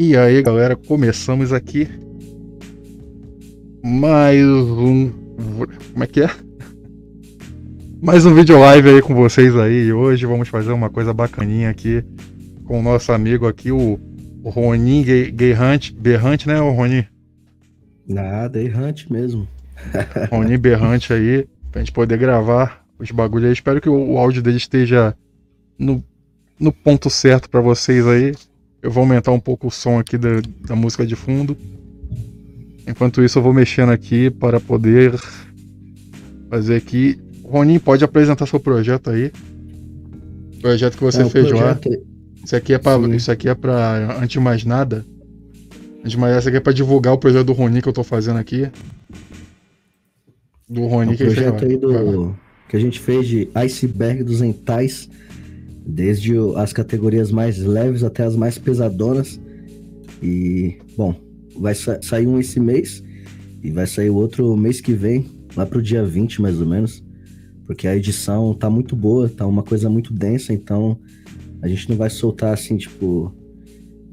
E aí, galera, começamos aqui mais um. Como é que é? Mais um vídeo live aí com vocês aí. E hoje vamos fazer uma coisa bacaninha aqui com o nosso amigo aqui, o, Ronin Berrante, Berrante, né, o Ronin? Nada, errante mesmo. Ronin Berrante aí, pra gente poder gravar os bagulhos aí. Espero que o, o áudio dele esteja no, no ponto certo para vocês aí. Eu vou aumentar um pouco o som aqui da, da música de fundo. Enquanto isso, eu vou mexendo aqui para poder fazer aqui. Ronin, pode apresentar seu projeto aí. O projeto que você é, fez projeto... lá. Isso aqui é para, isso aqui é para antes de mais nada. Antes de mais nada, isso aqui é para divulgar o projeto do Ronin que eu tô fazendo aqui. Do Ronin é que projeto aí do que a gente fez de iceberg dos entais desde as categorias mais leves até as mais pesadonas. E, bom, vai sa sair um esse mês e vai sair o outro mês que vem, lá pro dia 20 mais ou menos, porque a edição tá muito boa, tá uma coisa muito densa, então a gente não vai soltar assim, tipo,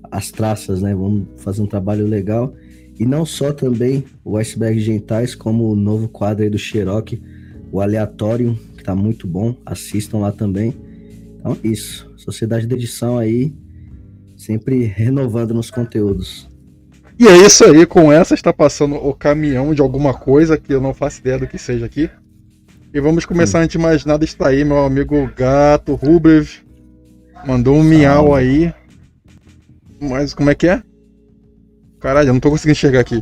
as traças, né? Vamos fazer um trabalho legal. E não só também o Iceberg Gentais, como o novo quadro aí do Cherokee, o Aleatório, que tá muito bom. Assistam lá também. Então isso. Sociedade de Edição aí, sempre renovando nos conteúdos. E é isso aí, com essa está passando o caminhão de alguma coisa que eu não faço ideia do que seja aqui. E vamos começar, antes de mais nada, está aí, meu amigo Gato Rublev. Mandou um miau aí. Mas como é que é? Caralho, eu não tô conseguindo enxergar aqui.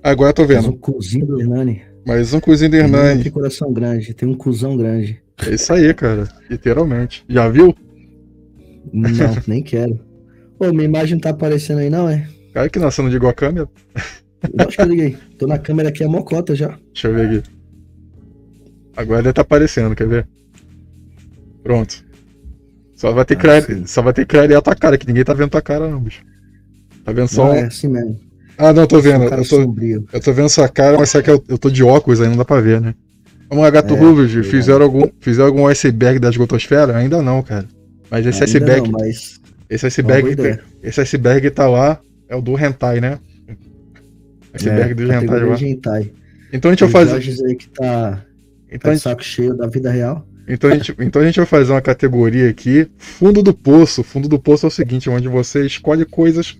Agora eu tô vendo. Mais um cozinho do Hernani. Mais um cozinho do Hernani. Tem coração grande, tem um cuzão grande. É isso aí, cara. Literalmente. Já viu? Não, nem quero. Ô, minha imagem não tá aparecendo aí, não, é? Cara, que nossa, não ligou a câmera? Acho que eu liguei. Tô na câmera aqui, a mocota já. Deixa eu ver aqui. Agora ele tá aparecendo, quer ver? Pronto. Só vai ter, ah, que, clare... só vai ter que clarear a tua cara, que ninguém tá vendo tua cara, não, bicho. Tá vendo só. Não, um... é assim mesmo. Ah, não, tô vendo. Eu tô, eu tô vendo sua cara, mas será que eu, eu tô de óculos aí, não dá pra ver, né? Vamos lá, Gato é, Rubens, fizeram algum, fizeram algum iceberg da esgotosfera? Ainda não, cara. Mas esse Ainda iceberg. Não, mas... Esse iceberg. Esse iceberg tá lá, é o do Hentai, né? Iceberg é, do Hentai lá. Hentai. Então a gente vai fazer. aí que tá, então tá de saco cheio da vida real. Então a, gente, então a gente vai fazer uma categoria aqui, fundo do poço. Fundo do poço é o seguinte, onde você escolhe coisas,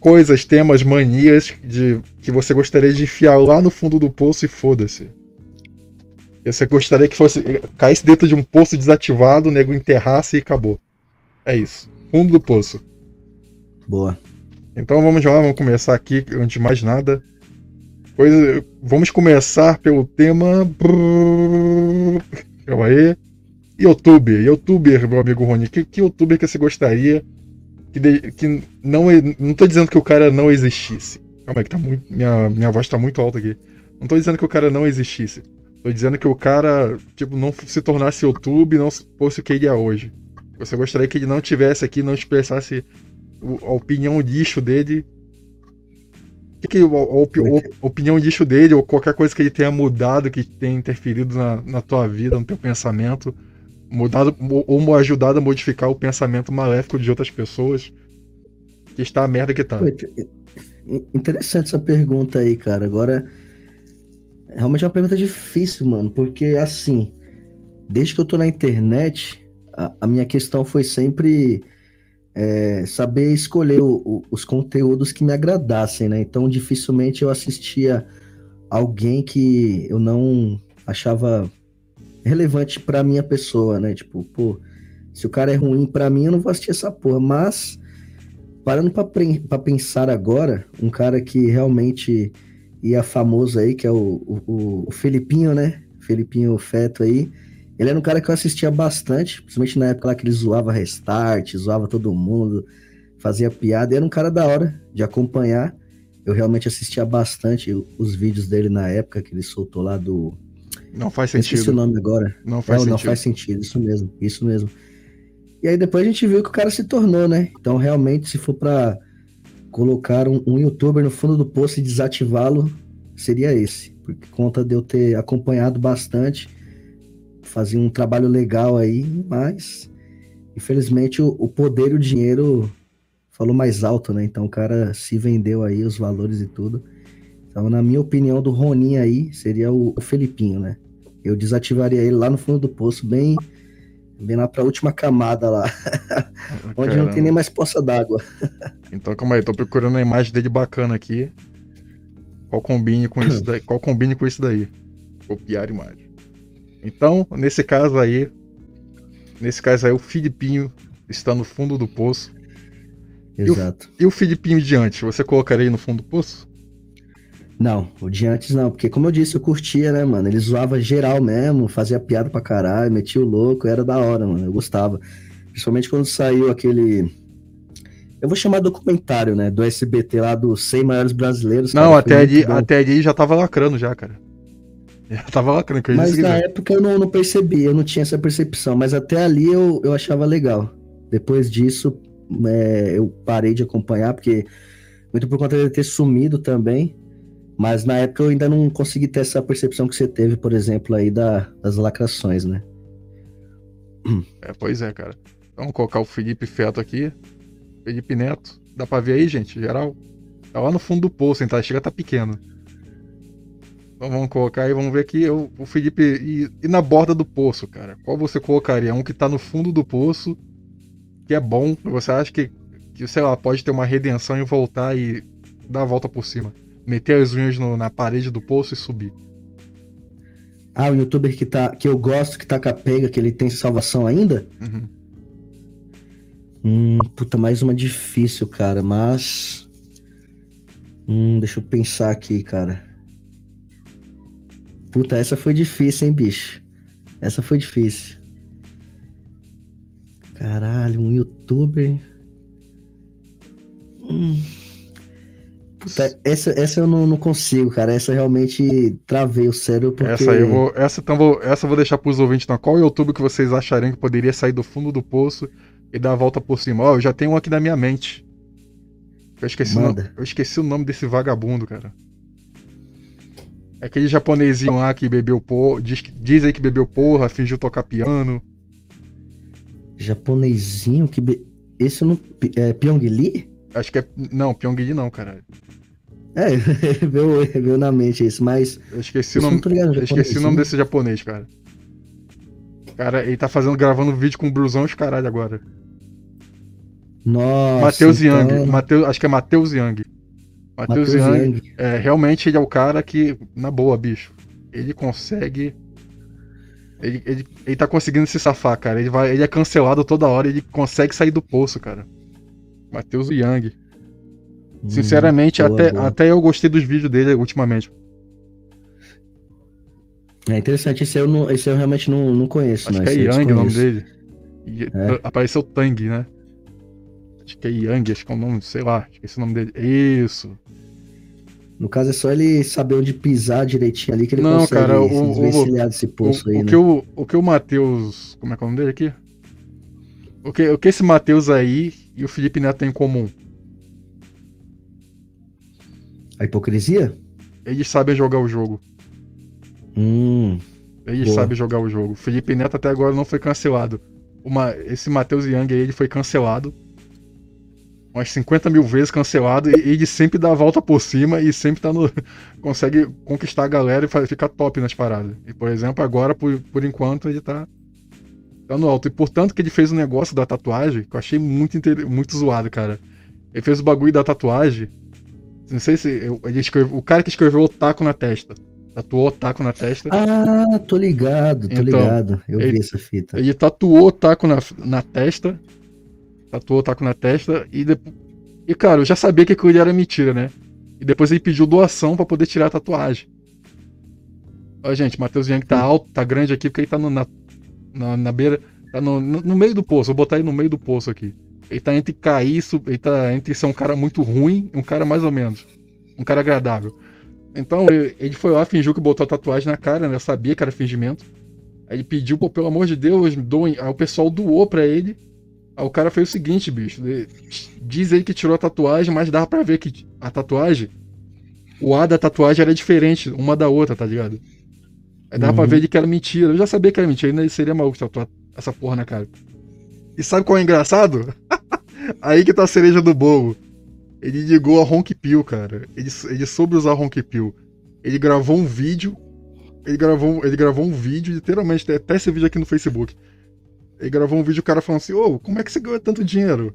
coisas, temas, manias de que você gostaria de enfiar lá no fundo do poço e foda-se. Você gostaria que fosse caísse dentro de um poço desativado, o nego enterrasse e acabou. É isso. Fundo do poço. Boa. Então vamos lá, vamos começar aqui, antes de mais nada. Pois, vamos começar pelo tema. Calma aí. Youtuber. Youtuber, meu amigo Rony. Que, que youtuber que você gostaria que, de, que não. Não tô dizendo que o cara não existisse. Calma aí, que tá muito. Minha, minha voz tá muito alta aqui. Não tô dizendo que o cara não existisse. Tô dizendo que o cara, tipo, não se tornasse YouTube, não fosse o que ele é hoje. Você gostaria que ele não tivesse aqui, não expressasse a opinião lixo dele. O que, que a, a, a, opinião lixo dele, ou qualquer coisa que ele tenha mudado, que tenha interferido na, na tua vida, no teu pensamento, mudado ou ajudado a modificar o pensamento maléfico de outras pessoas, que está a merda que tá. Interessante essa pergunta aí, cara. Agora realmente é uma pergunta difícil, mano, porque assim, desde que eu tô na internet, a, a minha questão foi sempre é, saber escolher o, o, os conteúdos que me agradassem, né? Então, dificilmente eu assistia alguém que eu não achava relevante para minha pessoa, né? Tipo, pô, se o cara é ruim para mim, eu não vou assistir essa porra. Mas, parando para pensar agora, um cara que realmente e a famosa aí, que é o, o, o Felipinho, né? Felipinho Feto aí. Ele era um cara que eu assistia bastante, principalmente na época lá que ele zoava restart, zoava todo mundo, fazia piada. E era um cara da hora de acompanhar. Eu realmente assistia bastante os vídeos dele na época que ele soltou lá do. Não faz sentido. Esqueci o nome agora. Não faz não, sentido. Não faz sentido, isso mesmo, isso mesmo. E aí depois a gente viu que o cara se tornou, né? Então realmente, se for para colocar um, youtuber no fundo do poço e desativá-lo seria esse. Por conta de eu ter acompanhado bastante, fazia um trabalho legal aí, mas infelizmente o, o poder e o dinheiro falou mais alto, né? Então o cara se vendeu aí os valores e tudo. Então, na minha opinião, do Ronin aí seria o, o Felipinho, né? Eu desativaria ele lá no fundo do poço, bem, bem lá pra última camada lá. onde não tem nem mais poça d'água. então, calma aí, tô procurando a imagem dele bacana aqui. Qual combine com isso daí? Qual combine com isso daí? Copiar imagem. Então, nesse caso aí, nesse caso aí, o Filipinho está no fundo do poço. Exato. E o, e o Filipinho de antes, você colocaria aí no fundo do poço? Não, o de antes não, porque como eu disse, eu curtia, né, mano? Ele zoava geral mesmo, fazia piada pra caralho, metia o louco, era da hora, mano. Eu gostava. Principalmente quando saiu aquele. Eu vou chamar documentário, né? Do SBT lá dos 100 maiores brasileiros. Não, cara, até, ali, até ali já tava lacrando já, cara. Já tava lacrando. Que mas na época eu não, não percebi, eu não tinha essa percepção. Mas até ali eu, eu achava legal. Depois disso, é, eu parei de acompanhar, porque muito por conta de ter sumido também. Mas na época eu ainda não consegui ter essa percepção que você teve, por exemplo, aí da, das lacrações, né? É, pois é, cara. Vamos colocar o Felipe Feto aqui. Felipe Neto. Dá pra ver aí, gente? Geral. Tá lá no fundo do poço, hein? Tá? Chega tá pequeno. Então vamos colocar aí, vamos ver aqui o, o Felipe. E, e, na borda do poço, cara. Qual você colocaria? Um que tá no fundo do poço, que é bom. Você acha que, que sei lá, pode ter uma redenção e voltar e dar a volta por cima? Meter as unhas no, na parede do poço e subir. Ah, o youtuber que, tá, que eu gosto, que tá capenga, que ele tem salvação ainda? Uhum. Hum, puta, mais uma difícil, cara, mas. Hum, deixa eu pensar aqui, cara. Puta, essa foi difícil, hein, bicho? Essa foi difícil. Caralho, um youtuber. Hum. Puta, essa, essa eu não, não, consigo, cara. Essa realmente travei o cérebro porque... Essa eu vou. Essa, então vou, essa eu vou deixar pros ouvintes. Então, qual YouTube que vocês achariam que poderia sair do fundo do poço e dar a volta por cima? Ó, oh, eu já tenho um aqui na minha mente. Eu esqueci, o, eu esqueci o nome desse vagabundo, cara. É aquele japonesinho lá que bebeu porra. Diz, diz aí que bebeu porra, fingiu tocar piano. Japonesinho que. Be... Esse não. É Pyong Lee? Acho que é. Não, Pyongyi não, cara. É, veio, veio na mente isso, mas. Eu esqueci o nome. Esqueci o nome desse japonês, cara. Cara, ele tá fazendo, gravando vídeo com o Brusão os caralho agora. Nossa. Matheus então... Young. Mateus, acho que é Matheus Young. Matheus Young. Young. É, realmente ele é o cara que, na boa, bicho, ele consegue. Ele, ele, ele tá conseguindo se safar, cara. Ele, vai, ele é cancelado toda hora, ele consegue sair do poço, cara. Matheus Young. Hum, Sinceramente, boa, até, boa. até eu gostei dos vídeos dele ultimamente. É interessante, esse eu, não, esse eu realmente não, não conheço. Acho não, que é Yang o nome dele. É. Apareceu Tang, né? Acho que é Yang, acho que é o nome, sei lá, esqueci o nome dele. Isso. No caso é só ele saber onde pisar direitinho ali que ele não, consegue cara, o, se desvencilhar desse poço o, aí, o né? Que o, o que o Matheus. Como é que é o nome dele aqui? O que, o que esse Matheus aí e o Felipe Neto têm em comum? A hipocrisia? Eles sabem jogar o jogo. Hum, Eles boa. sabem jogar o jogo. Felipe Neto até agora não foi cancelado. Uma, esse Matheus Young aí, ele foi cancelado. Umas 50 mil vezes cancelado. E ele sempre dá a volta por cima e sempre tá no. consegue conquistar a galera e ficar top nas paradas. E, por exemplo, agora, por, por enquanto, ele tá tá no alto. E portanto que ele fez o um negócio da tatuagem, que eu achei muito, muito zoado, cara. Ele fez o bagulho da tatuagem. Não sei se. Ele escreveu, o cara que escreveu otaku na testa. Tatuou otaku na testa. Ah, tô ligado, tô então, ligado. Eu ele, vi essa fita. Ele tatuou otaku na, na testa. Tatuou otaku na testa e depois. E, cara, eu já sabia que aquilo era mentira, né? E depois ele pediu doação para poder tirar a tatuagem. Ó, gente, Matheus Young tá alto, tá grande aqui porque ele tá no, na, na, na beira. Tá no, no, no, meio do poço. Vou botar ele no meio do poço aqui. Ele tá entre cair, ele tá entre ser um cara muito ruim e um cara mais ou menos. Um cara agradável. Então ele, ele foi lá, fingiu que botou a tatuagem na cara, né? Eu sabia que era fingimento. Aí ele pediu, pô, pelo amor de Deus, doem. Aí o pessoal doou pra ele. Aí o cara fez o seguinte, bicho. Diz aí que tirou a tatuagem, mas dava pra ver que a tatuagem. O A da tatuagem era diferente uma da outra, tá ligado? Aí dava uhum. pra ver de que era mentira. Eu já sabia que era mentira, ainda seria maluco tatuar essa porra na cara. E sabe qual é engraçado? Aí que tá a cereja do bolo. Ele ligou a Honk Pill, cara. Ele, ele soube usar a Honk Pill. Ele gravou um vídeo. Ele gravou, ele gravou um vídeo, literalmente, tem até esse vídeo aqui no Facebook. Ele gravou um vídeo, o cara falando assim, ô, como é que você ganhou tanto dinheiro?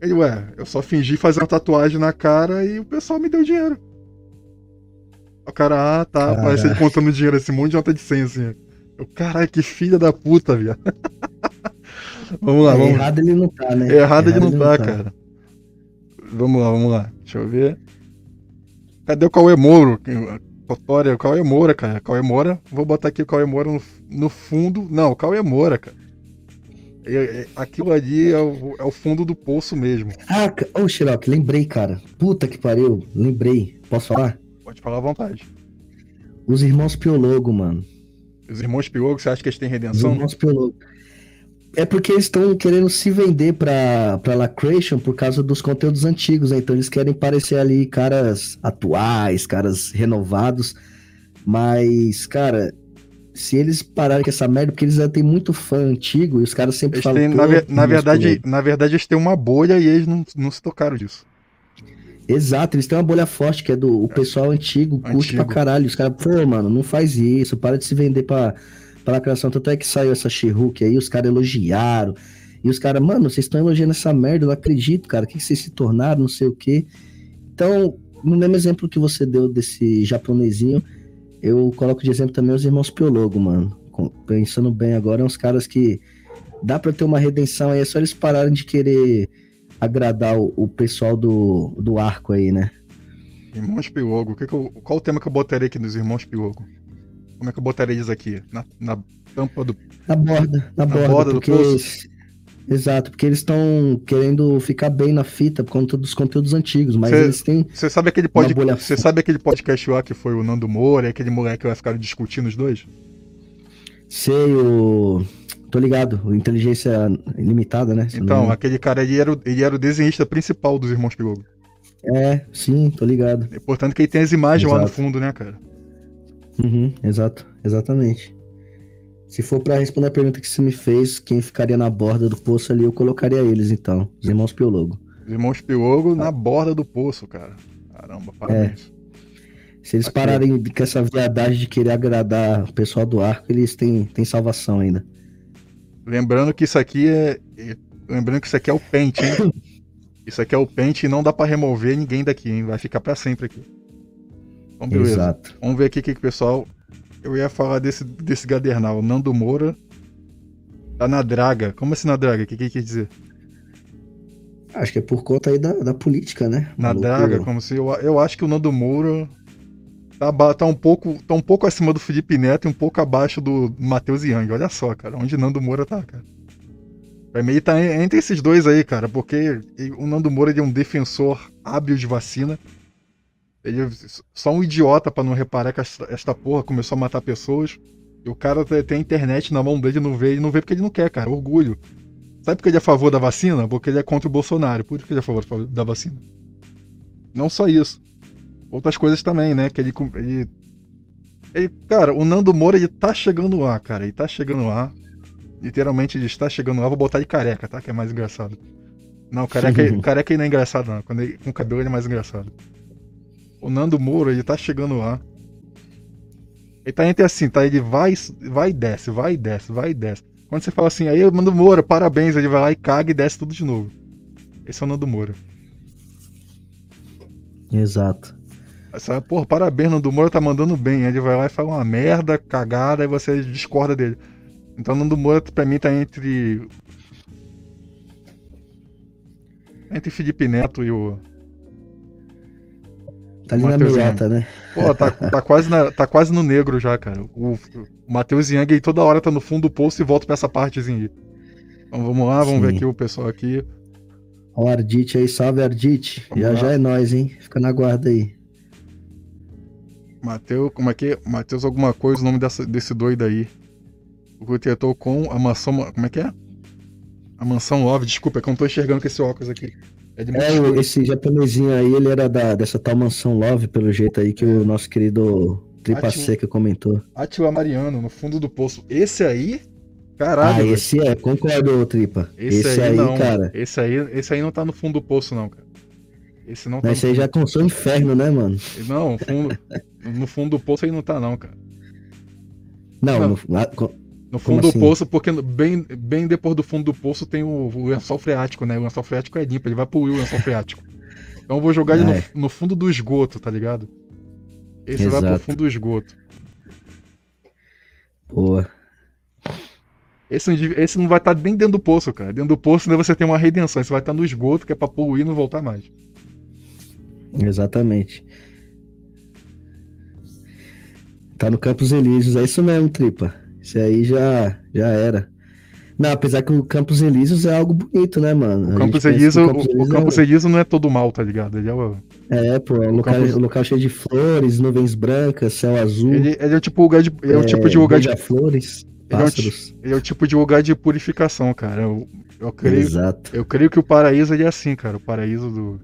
Ele, ué, eu só fingi fazer uma tatuagem na cara e o pessoal me deu dinheiro. O cara, ah, tá, Caraca. parece ele contando dinheiro, esse monte de nota de 100, assim. Eu, caralho, que filha da puta, viado. vamos lá, vamos errado ele não tá, né? Errado ele não tá, cara. Vamos lá, vamos lá. Deixa eu ver. Cadê o Cauê Moro? Totória, o Cauê Moura, cara. Cauê Moura. Vou botar aqui o Cauê Moura no, no fundo. Não, o Cauê Moura, cara. É- é- aquilo ali é o, é o fundo do poço mesmo. Ah, ô, Xerox, lembrei, cara. Puta que pariu, lembrei. Posso falar? Pode falar à vontade. Os irmãos Piologo, mano. Os irmãos Piogo, você acha que eles têm Os redenção? irmãos Piologo. É porque eles estão querendo se vender pra, pra Lacration por causa dos conteúdos antigos, né? Então eles querem parecer ali caras atuais, caras renovados. Mas, cara, se eles pararem com essa merda, porque eles já têm muito fã antigo e os caras sempre Eles falam. têm, "Pô, na, na verdade, Piologo." na verdade, eles têm uma bolha e eles não, não se tocaram disso. Exato, eles têm uma bolha forte que é do o pessoal antigo, curte Antigo. pra caralho. Os caras, pô, mano, não faz isso, para de se vender pra, pra lacração. Tanto é que saiu essa She-Hulk aí, os caras elogiaram. E os caras, mano, vocês estão elogiando essa merda, eu não acredito, cara. O que, vocês se tornaram, não sei o quê. Então, no mesmo exemplo que você deu desse japonesinho, eu coloco de exemplo também os irmãos Piologo, mano. Pensando bem agora, é uns caras que dá pra ter uma redenção aí, é só eles pararem de querer agradar o, o pessoal do, do arco aí, né? Irmãos Piogo. O que que qual o tema que eu botaria aqui nos Irmãos Piogo? Como é que eu botaria eles aqui? Na, na tampa do. Na borda, na, borda, borda do porque. poço? Exato, porque eles estão querendo ficar bem na fita por conta dos conteúdos antigos, mas Cê- eles têm. Você sabe aquele pod... bolha Você sabe aquele podcast lá que foi o Nando Moura e aquele moleque lá ficaram discutindo os dois? Sei o. Tô ligado, inteligência limitada, né? Então, aquele cara ele era, o, ele era o desenhista principal dos Irmãos Piogo. É, sim, tô ligado. E, portanto, que ele tem as imagens lá no Exato. fundo, né, cara? Uhum, exato, exatamente. Se for pra responder a pergunta que você me fez, quem ficaria na borda do poço ali, eu colocaria eles então, os irmãos Piologo. Os Irmãos Piogo na borda do poço, cara. Caramba, parabéns. Se eles Aqui. pararem com essa viadagem de querer agradar o pessoal do arco, eles têm, têm salvação ainda. Lembrando que isso aqui é. é- Lembrando que isso aqui é o pente, hein? Isso aqui é o pente e não dá pra remover ninguém daqui, hein? Vai ficar pra sempre aqui. Então, beleza. Exato. Vamos ver aqui o que que o pessoal. Eu ia falar desse, desse gadernal. Nando Moura tá na draga. Como assim na draga? O que, que quer dizer? Acho que é por conta aí da, da política, né? Na Maluco. draga, como se. Eu, eu acho que o Nando Moura tá, tá, um pouco, tá um pouco acima do Felipe Neto e um pouco abaixo do Matheus Yang. Olha só, cara. Onde Nando Moura tá, cara. Pra mim, tá en- entre esses dois aí, cara. Porque o Nando Moura é um defensor hábil de vacina. Ele é só um idiota pra não reparar que esta, esta porra começou a matar pessoas. E o cara tem a internet na mão dele, não vê, ele não vê porque ele não quer, cara. Orgulho. Sabe por que ele é a favor da vacina? Porque ele é contra o Bolsonaro. Por isso que ele é a favor da vacina. Não só isso. Outras coisas também, né? Que ele, ele, ele- Cara, o Nando Moura, ele tá chegando lá, cara. Ele tá chegando lá. Literalmente, ele está chegando lá. Vou botar de careca, tá? Que é mais engraçado. Não, careca, careca ele não é engraçado, não. Quando ele, com cabelo ele é mais engraçado. O Nando Moura, ele tá chegando lá. Ele tá entre assim, tá? Ele vai, vai e desce, vai e desce, vai e desce. Quando você fala assim, aí Nando Moura, parabéns, ele vai lá e caga e desce tudo de novo. Esse é o Nando Moura. Exato. Essa, porra, parabéns, Nando Moura tá mandando bem. Ele vai lá e fala uma merda, cagada, e você discorda dele. Então Nando Moura pra mim tá entre. Entre Felipe Neto e o. Tá ali na meiota, né? Pô, tá, tá, quase na- tá quase no negro já, cara. O, o Matheus Yang aí toda hora tá no fundo do poço e volta pra essa partezinha aí. Então vamos lá, vamos ver Sim. aqui o pessoal aqui. Ó, o Ardite aí, salve Ardite. Já lá. já é nóis, hein? Fica na guarda aí. Matheus, como é que é? Matheus alguma coisa, o nome dessa, desse doido aí. O que tentou com a mansão. Como é que é? A mansão Love, desculpa, é que eu não tô enxergando com esse óculos aqui. É É, esse japonesinho aí, ele era da, dessa tal mansão Love, pelo jeito aí que o nosso querido Tripa Átila. Seca comentou. Atila Mariano, no fundo do poço. Esse aí, Caralho, ah, velho. esse é, concordo, Tripa. Esse, Esse, aí, aí, não. cara. Esse aí, esse aí não tá no fundo do poço, não, cara. Esse não tá Esse no aí já alcançou o inferno, né, mano? Não, fundo, no fundo do poço aí não tá, não, cara. Não, Não. no- No fundo assim? do poço, porque bem, bem depois do fundo do poço tem o, o lençol freático, né? O lençol freático é limpo, ele vai poluir o lençol freático. Então eu vou jogar ele no, é. no fundo do esgoto, tá ligado? Esse vai pro Exato. fundo do esgoto. Boa. Esse, esse não vai estar nem dentro do poço, cara. Dentro do poço né, você tem uma redenção. Esse vai estar no esgoto, que é pra poluir e não voltar mais. Exatamente. Tá no Campos Elíseos, é isso mesmo, Tripa. Esse aí já, já era. Não, apesar que o Campos Elíseos é algo bonito, né, mano? O Campos que Elísio, Campos o, o Elíseos Campos é, Elísio não é todo mal, tá ligado? Ele é, o, é, pô, é um local, Campos- local cheio de flores, nuvens brancas, céu azul, ele, ele é o tipo, lugar de, é o tipo de lugar de, flores, Ele é o pássaros. ele é o tipo de lugar de purificação, cara. Eu, eu creio, Exato. Eu creio que o paraíso é assim, cara. O paraíso do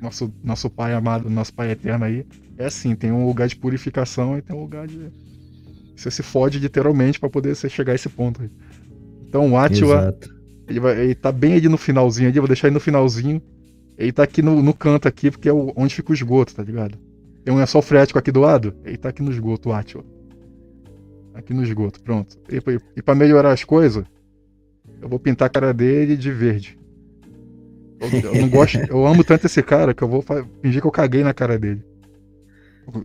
nosso, nosso pai amado, nosso pai eterno aí, é assim. Tem um lugar de purificação e tem um lugar de. Você se fode literalmente pra poder você chegar a esse ponto aí. Então o Atila, ele, vai, ele tá bem ali no finalzinho ali, eu vou deixar ele no finalzinho. Ele tá aqui no, no canto aqui, porque é o- onde fica o esgoto, tá ligado? Tem um lençol freático aqui do lado, ele tá aqui no esgoto, o Atila. Aqui no esgoto, pronto. E, e, e pra melhorar as coisas, eu vou pintar a cara dele de verde. Eu, eu não gosto, eu amo tanto esse cara que eu vou fingir que eu caguei na cara dele.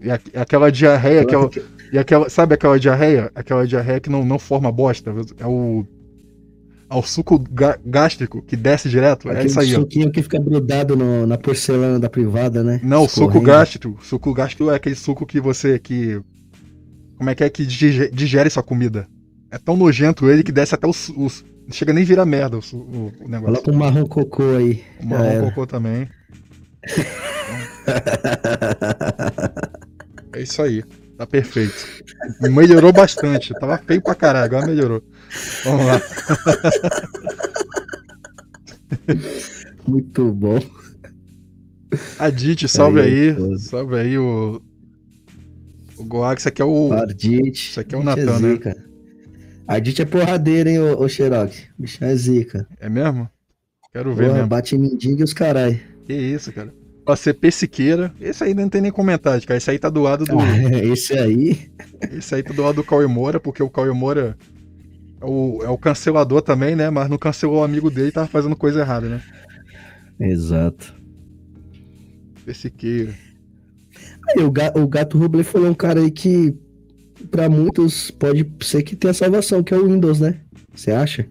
E a- aquela diarreia, aquela, e aquela, sabe aquela diarreia? Aquela diarreia que não, não forma bosta. É o, é o suco gástrico que desce direto. É Aquele isso aí, ó. suquinho que fica grudado no- na porcelana da privada, né? Não, o suco Escorrendo. gástrico. Suco gástrico é aquele suco que você. que Como é que é que dige- digere sua comida? É tão nojento ele que desce até os. os- não chega nem vira merda o, o, o negócio. Coloca um marrom cocô aí. O marrom cocô também. É isso aí. Tá perfeito. Melhorou bastante. Tava feio pra caralho, agora melhorou. Vamos lá. Muito bom. Adite, salve Aí, aí. Salve aí o. O Goag, isso aqui é o. Ardite. Isso aqui é o Natan, né? zica. Ardite é porradeiro, hein, ô, ô Xerox? Bicho é zica. É mesmo? Quero ver Porra, mesmo. bate mendiga e os carai. Que isso, cara. Ó, CP Siqueira. Esse aí não tem nem comentário, cara. Esse aí tá do lado do. Esse aí. Esse aí tá do lado do Cauê Moura, porque o Cauê Moura é o, é o cancelador também, né? Mas não cancelou o amigo dele e tava fazendo coisa errada, né? Exato. CP Siqueira. Aí, o, ga- o Gato Rubler falou um cara aí que, pra muitos, pode ser que tenha salvação, que é o Windows, né? Você acha?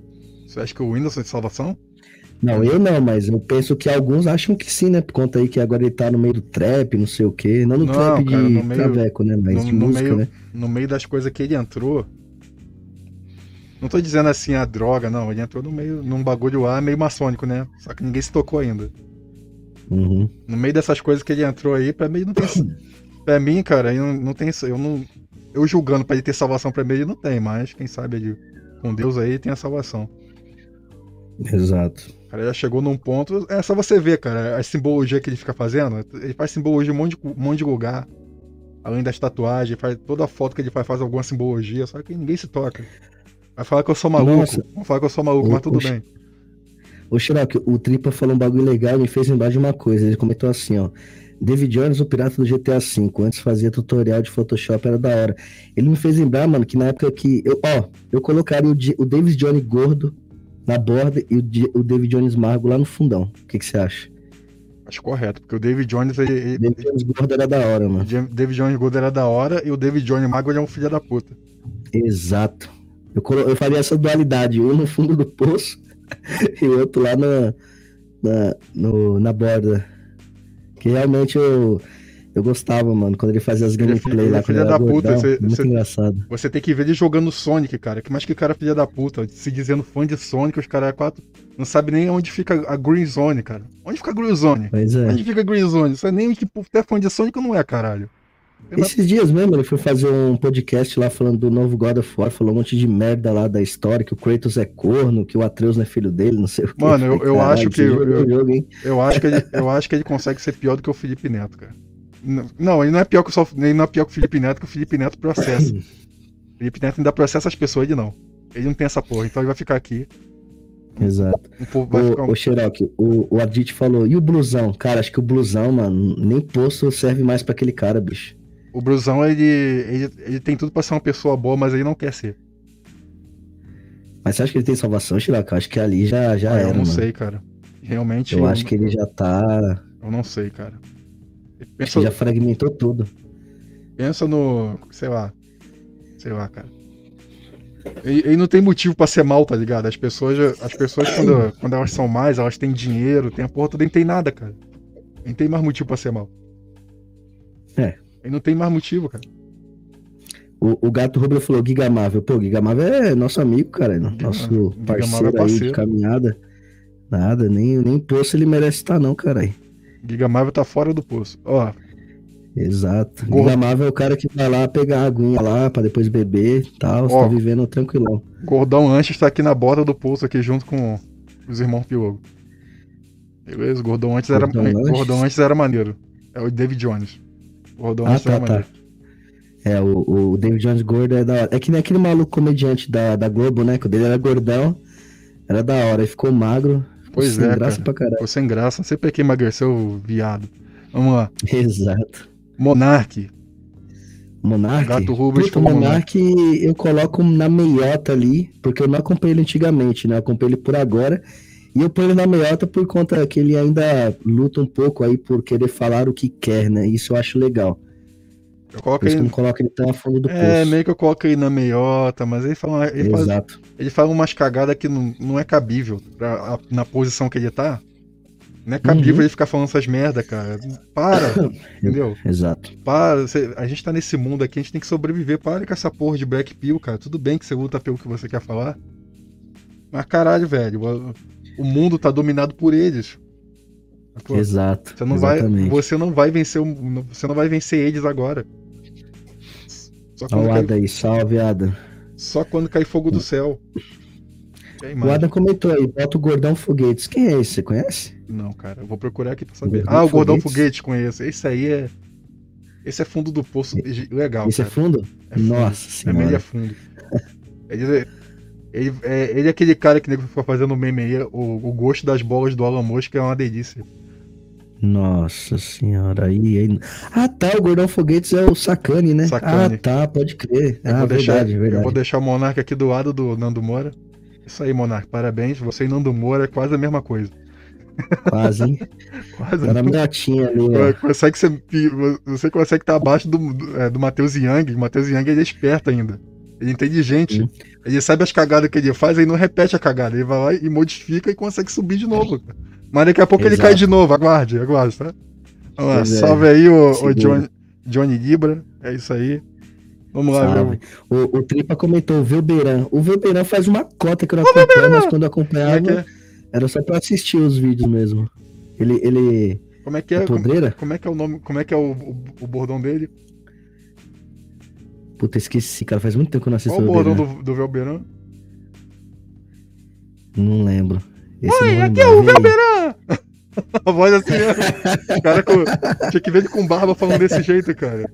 Você acha que o Windows é de salvação? Não, eu não, mas eu penso que alguns acham que sim, né? Por conta aí que agora ele tá no meio do trap, não sei o quê. Não no Não, trap cara, de no meio- traveco, né? Mas no- de música, meio- né? No meio das coisas que ele entrou. Não tô dizendo assim a droga, não. Ele entrou no meio, num bagulho lá meio maçônico, né? Só que ninguém se tocou ainda. Uhum. No meio dessas coisas que ele entrou aí, pra mim não tem. pra mim, cara, eu não, não tem. Eu não. Eu julgando pra ele ter salvação pra mim, ele não tem, mas quem sabe ele, com Deus aí, tem a salvação. Exato. O cara já chegou num ponto. É só você ver, cara, a simbologia que ele fica fazendo. Ele faz simbologia em um monte de, um monte de lugar. Além das tatuagens, faz toda foto que ele faz, faz alguma simbologia, só que ninguém se toca. Vai falar que eu sou maluco. Nossa. Vão falar que eu sou maluco, mas tudo Oxe. bem. Ô, Xerox, o Tripa falou um bagulho legal e me fez lembrar de uma coisa. Ele comentou assim, ó. David Jones, o pirata do GTA V, antes fazia tutorial de Photoshop, era da hora. Ele me fez lembrar, mano, que na época que. Eu, ó, eu colocaria o, o David Jones gordo na borda e o, David Jones Margo lá no fundão. O que que você acha? Acho correto, porque o David Jones, ele, ele- David Jones gordo era da hora, mano. David Jones Gold era da hora e o David Jones Mago é um filho da puta. Exato. Eu, colo- eu faria essa dualidade, um no fundo do poço e o outro lá na, na, no- na borda. Que realmente eu, eu gostava, mano, quando ele fazia as é gameplay é lá. ele da puta, você- muito você- engraçado. Você tem que ver ele jogando Sonic, cara. Que mais que cara filha da puta. Se dizendo fã de Sonic, os caras quatro. Não sabe nem onde fica a Green Zone, cara. Onde fica a Green Zone? Mas é. Onde fica a Green Zone? Isso é nem que até fã de Sonic não é, caralho. Esses dias mesmo ele foi fazer um podcast lá falando do novo God of War, falou um monte de merda lá da história, que o Kratos é corno, que o Atreus não é filho dele, não sei o que. Mano, eu- eu acho que eu- jogo? Eu acho que ele, eu acho que ele consegue ser pior do que o Felipe Neto, cara. Não, ele não é pior que o, ele não é pior que o Felipe Neto, que o Felipe Neto processa. O Felipe Neto ainda processa as pessoas, ele não. Ele não tem essa porra, então ele vai ficar aqui. Exato. O povo vai ficar. Ô, ô Xerox, o, o Ardit falou, e o blusão? Cara, acho que o blusão, mano, nem posto serve mais pra aquele cara, bicho. O Brusão, ele, ele, ele tem tudo pra ser uma pessoa boa, mas ele não quer ser. Mas você acha que ele tem salvação, Xerox? Eu acho que ali já, já Ah, era, eu não mano. sei, cara. Realmente. Eu acho que ele já tá. Eu não sei, cara. Pensa, já fragmentou tudo. pensa no. Sei lá. Sei lá, cara. Ele, ele não tem motivo pra ser mal, tá ligado? As pessoas, as pessoas quando, quando elas são mais, elas têm dinheiro, tem a porra toda, não tem nada, cara. Não tem mais motivo pra ser mal. É. Ele não tem mais motivo, cara. O, o Gato Rubro falou Gigamável. Pô, Gigamável é nosso amigo, cara. Nosso Gigamável é parceiro aí de parceiro. caminhada. Nada, nem, nem poço ele merece estar, não, caralho. Giga Marvel tá fora do poço. Ó, Exato. Gordo. Gigamável é o cara que vai lá pegar a aguinha lá pra depois beber e tal. Você Ó. tá vivendo tranquilão. Gordão Antes tá aqui na borda do poço, aqui junto com os irmãos Pilogo. Beleza? Gordão Antes era, Gordão Antes? Gordão Antes era maneiro. É o David Jones. Gordão Ah, Antes era tá, tá. maneiro. É, o, o David Jones gordo é da hora. É que nem aquele maluco comediante da, da Globo, né? Que o dele era gordão. Era da hora. Aí ficou magro. Pois sem é, graça cara. pra caralho. Ficou sem graça. Não sei pra que emagreceu, viado. Vamos lá. Exato. Monark. Monark? Gato Rubens Puta, o falou Monark eu coloco na meiota ali, porque eu não acompanhei ele antigamente, né? Eu acompanhei ele por agora. E eu ponho ele na meiota por conta que ele ainda luta um pouco aí por querer falar o que quer, né? Isso eu acho legal. Eu coloco Por isso que eu ele. não coloco ele tão a fundo do É, poço. meio que eu coloco ele na meiota, mas ele fala, ele ele fala umas cagadas que não, não é cabível pra, a- na posição que ele tá. Não é cabível Uhum. ele ficar falando essas merda, cara. Para, entendeu? Exato. Para, você- a gente tá nesse mundo aqui, a gente tem que sobreviver. Para com essa porra de Black Pill, cara. Tudo bem que você luta pelo que você quer falar. Mas caralho, velho. O, mundo tá dominado por eles. Exato. você não vai, você não vai vencer, você não vai vencer eles agora. Só Olha quando, o cai, Adam aí, salve, Adam. só quando cai fogo do céu. O? Adam comentou aí, bota o Gordão Foguetes. Quem é esse? Você conhece? Não, cara, eu vou procurar aqui pra saber. Gordão ah, o Gordão Foguetes? Foguete conheço. Esse aí é. Esse é fundo do poço legal. esse é cara. fundo? É fundo. Nossa É meio senhora. é fundo. Ele, ele, é, ele é aquele cara que nego fica fazendo meme aí, o, o gosto das bolas do Alan Mosca é uma delícia. Nossa senhora, aí, aí. Ah, tá, o Gordão Foguetes é o Sacane, né? Sacane. Ah, tá, pode crer. Eu, ah, vou deixar, verdade, eu verdade. vou deixar o Monark aqui do lado do Nando Moura. Isso aí, Monark, parabéns. Você e Nando Moura é quase a mesma coisa. Quase, hein? Quase. Tá na minhotinha ali. Consegue ser, você consegue estar abaixo do, do, é, do Matheus Young. O Matheus Young ele é esperto ainda. Ele é inteligente. Hum. Ele sabe as cagadas que ele faz, aí não repete a cagada. Ele vai lá e modifica e consegue subir de novo. Mas daqui a pouco ele Exato. cai de novo. Aguarde, aguarde, tá? Vamos lá, é. salve aí o, o. Johnny, Johnny Libra. É isso aí. Vamos lá, meu. O, o Tripa comentou, o Velberan. O Velberan faz uma cota que eu não acompanho, mas quando eu Como é acompanhava, que é? era só pra assistir os vídeos mesmo. Ele, ele Como é que é é? Como, podreira? como é que é o nome? Como é que é o, o, o bordão dele? Puta, esqueci, cara. Faz muito tempo que eu não assisto Qual o o bordão do, do Velberan? Não lembro. Esse Oi, aqui é o. Velberan! A voz assim, ó. O cara com, tinha que ver ele com barba falando desse jeito, cara.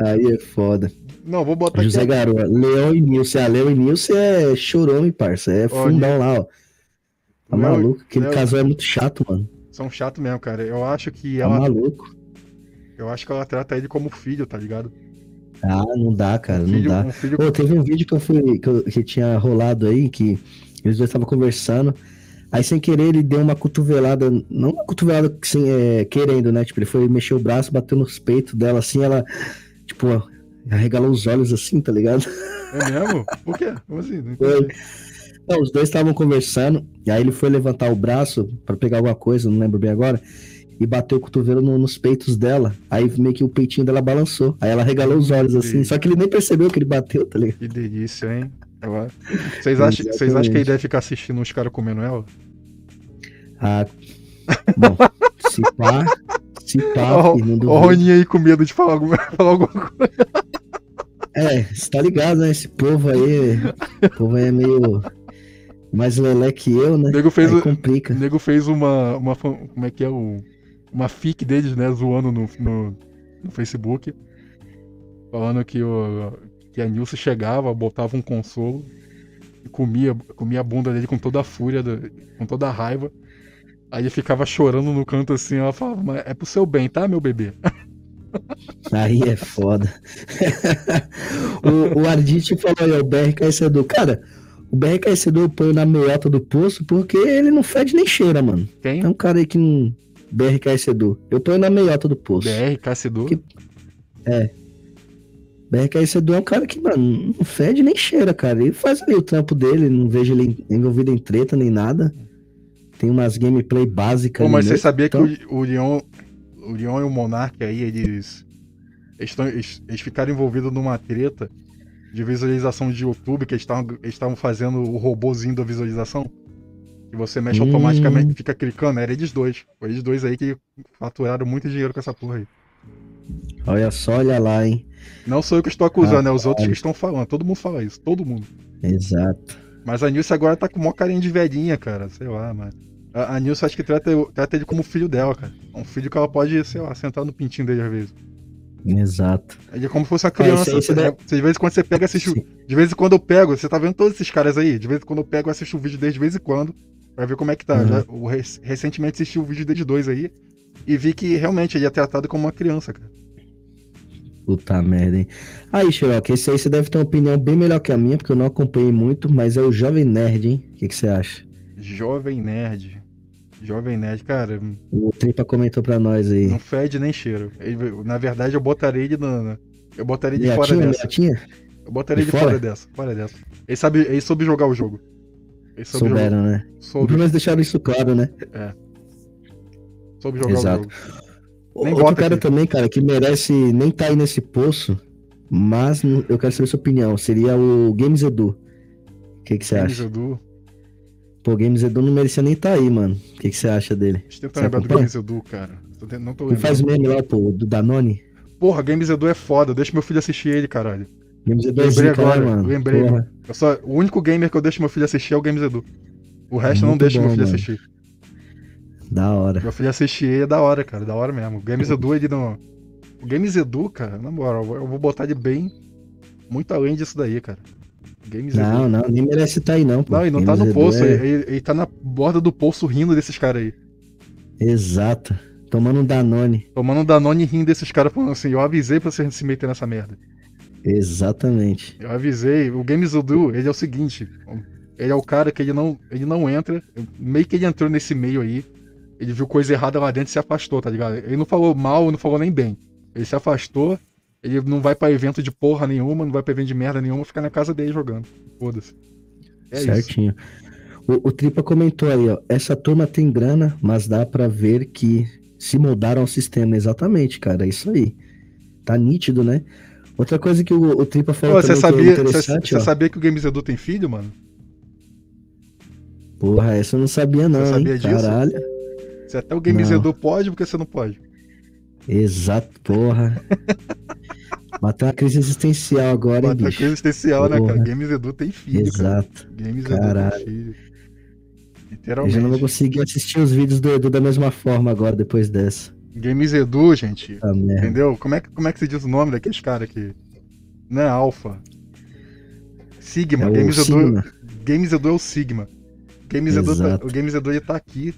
Aí é foda. Não, vou botar José aqui. Garoa, Leão e Nilce. Ah, Leão e Nilce é chorão, parça. É fundão lá, ó. Tá maluco? Aquele Leão- casal é muito chato, mano. São chato mesmo, cara. Eu acho que Tá ela, maluco. eu acho que ela trata ele como filho, tá ligado? Ah, não dá, cara, Um não filho, dá. um filho Pô, teve um vídeo que eu fui que, eu- que tinha rolado aí, que eles dois estavam conversando. Aí, sem querer, ele deu uma cotovelada, não uma cotovelada sem, é, querendo, né? Tipo, ele foi mexer o braço, bateu nos peitos dela assim, ela, tipo, arregalou os olhos assim, tá ligado? É mesmo? Por quê? Como assim? Não Foi. Não, os dois estavam conversando, e aí ele foi levantar o braço pra pegar alguma coisa, não lembro bem agora, e bateu o cotovelo no- nos peitos dela. Aí meio que o peitinho dela balançou. Aí ela regalou os olhos assim, Sim. só que ele nem percebeu que ele bateu, tá ligado? Que delícia, hein? Vocês acham, vocês acham que ele Exatamente. deve ficar assistindo os caras comendo ela? Ah, bom, se pá, se pá, o duvido. Roninho aí com medo de falar alguma, falar alguma coisa. É, você tá ligado, né? Esse povo aí, o povo aí é meio mais lelé que eu, né? O nego fez, Aí o complica. o nego fez uma, uma. Como é que é? O, uma fic deles, né? Zoando no, no, no Facebook. Falando que, o, que a Nilce chegava, botava um consolo. e comia, comia a bunda dele com toda a fúria, com toda a raiva. Aí ele ficava chorando no canto assim, ela falava, mas é pro seu bem, tá, meu bebê? Aí é foda. o, o Ardite falou aí, o BRK Edu. Cara, o BRK Edu eu ponho na meiota do poço porque ele não fede nem cheira, mano. Quem? É um cara aí que não. BRK Edu. Eu ponho na meiota do poço. BR, Cassidu. Que- BRK Edu é um cara que, mano, não fede nem cheira, cara. Ele faz ali o trampo dele, não vejo ele envolvido em treta nem nada. Tem umas gameplay básicas. Pô, mas você mesmo. sabia Então- que o, o Leon, o Leon e o Monark aí, eles, eles, tão- eles, eles ficaram envolvidos numa treta de visualização de YouTube, que eles estavam eles estavam fazendo o robozinho da visualização. Que você mexe Hum. automaticamente, fica clicando, era eles dois. Foi eles dois aí que faturaram muito dinheiro com essa porra aí. Olha só, olha lá, hein? Não sou eu que estou acusando, é os outros que estão falando. Todo mundo fala isso, todo mundo. Exato. Mas a Nilce agora tá com mó carinha de velhinha, cara. Sei lá, mano. A, a Nilce acho que trata, trata ele como filho dela, cara. É um filho que ela pode, sei lá, sentar no pintinho dele às vezes. Exato. Ele é como se fosse uma Ah, isso criança. você Você- deve- você- de vez em quando você pega e assiste. Sim. De vez em quando eu pego, você tá vendo todos esses caras aí? De vez em quando eu pego e assisto o vídeo deles de vez em quando. Pra ver como é que tá. Uhum. Já- rec- recentemente assisti o vídeo deles dois aí. E vi que realmente ele é tratado como uma criança, cara. Puta merda, hein? Aí, Xerox, esse aí você deve ter uma opinião bem melhor que a minha, porque eu não acompanhei muito, mas é o Jovem Nerd, hein? O que, que você acha? Jovem nerd. Jovem nerd, cara, O Tripa comentou pra nós aí. não fede nem cheiro. Na verdade, eu botaria ele na. Eu botaria ele de fora dessa. meiatinha? Eu botaria De ele fora? fora? dessa. Fora dessa. Ele sabe. Ele soube jogar o jogo. Ele soube jogar. Souberam, né? Soube, Pelo menos deixaram isso claro, né? soube jogar Exato. o jogo. Nem Outro cara aqui. também, cara, que merece nem tá aí nesse poço, mas eu quero saber sua opinião. Seria o Games Edu. O que, que você Games acha? Edu. Pô, Games Edu não merecia nem tá aí, mano. O que, que você acha dele? Deixa eu tentar Você lembrar do? Games Edu, cara. Não tô Ele faz lembrando. meme lá, pô, do Danone. Porra, Games Edu é foda. Deixa meu filho assistir ele, caralho. Games Edu é Lembrei zica, agora, né, mano? lembrei. Porra, Eu só, o único gamer que eu deixo meu filho assistir é o Games Edu. O resto eu não deixo meu bom, filho mano. assistir. Da hora. Meu filho assistir ele é da hora, cara. Da hora mesmo. O Games Edu, ele não. O Games Edu, cara, na moral, eu vou botar ele bem. Muito além disso daí, cara. Games Não, Edu. não, nem merece tá aí, não, pô. Não, ele não tá Games no Edu poço. é- Ele, ele- ele tá na borda do poço rindo desses caras aí. Exato. Tomando um Danone. Tomando um Danone e rindo desses caras, falando assim: eu avisei pra você se meter nessa merda. Exatamente. Eu avisei. O Games Edu, ele é o seguinte: ele é o cara que ele não, ele não entra. Meio que ele entrou nesse meio aí. Ele viu coisa errada lá dentro e se afastou, tá ligado? Ele não falou mal, não falou nem bem. Ele se afastou. Ele não vai pra evento de porra nenhuma, não vai pra evento de merda nenhuma, fica na casa dele jogando. Foda-se. É isso. Certinho. O, o Tripa comentou aí, ó. Essa turma tem grana, mas dá pra ver que se moldaram ao sistema. Exatamente, cara. É isso aí. Tá nítido, né? Outra coisa que o, o Tripa falou Pô, você que é sabia, você, interessante, você sabia que o Games Edu tem filho, mano? Porra, essa eu não sabia não, Você sabia hein? disso? Caralho. Se até o Games Não. Edu pode, porque você não pode. Exato, porra. Bateu uma crise existencial agora, hein, Bateu bicho? coisa especial, né, cara? Porra. Games Edu tem filho, cara. Exato. Games Caralho. Edu tem filho. Eu Literalmente. já não vou conseguir assistir os vídeos do Edu da mesma forma agora, depois dessa. Games Edu, gente. Ah. Entendeu? Como é, que, como é que se diz o nome daqueles caras aqui? Não é Alpha. Sigma. É Games, Edu. Games Edu é o Sigma. Games Edu tá, Exato. o Games Edu ele tá aqui.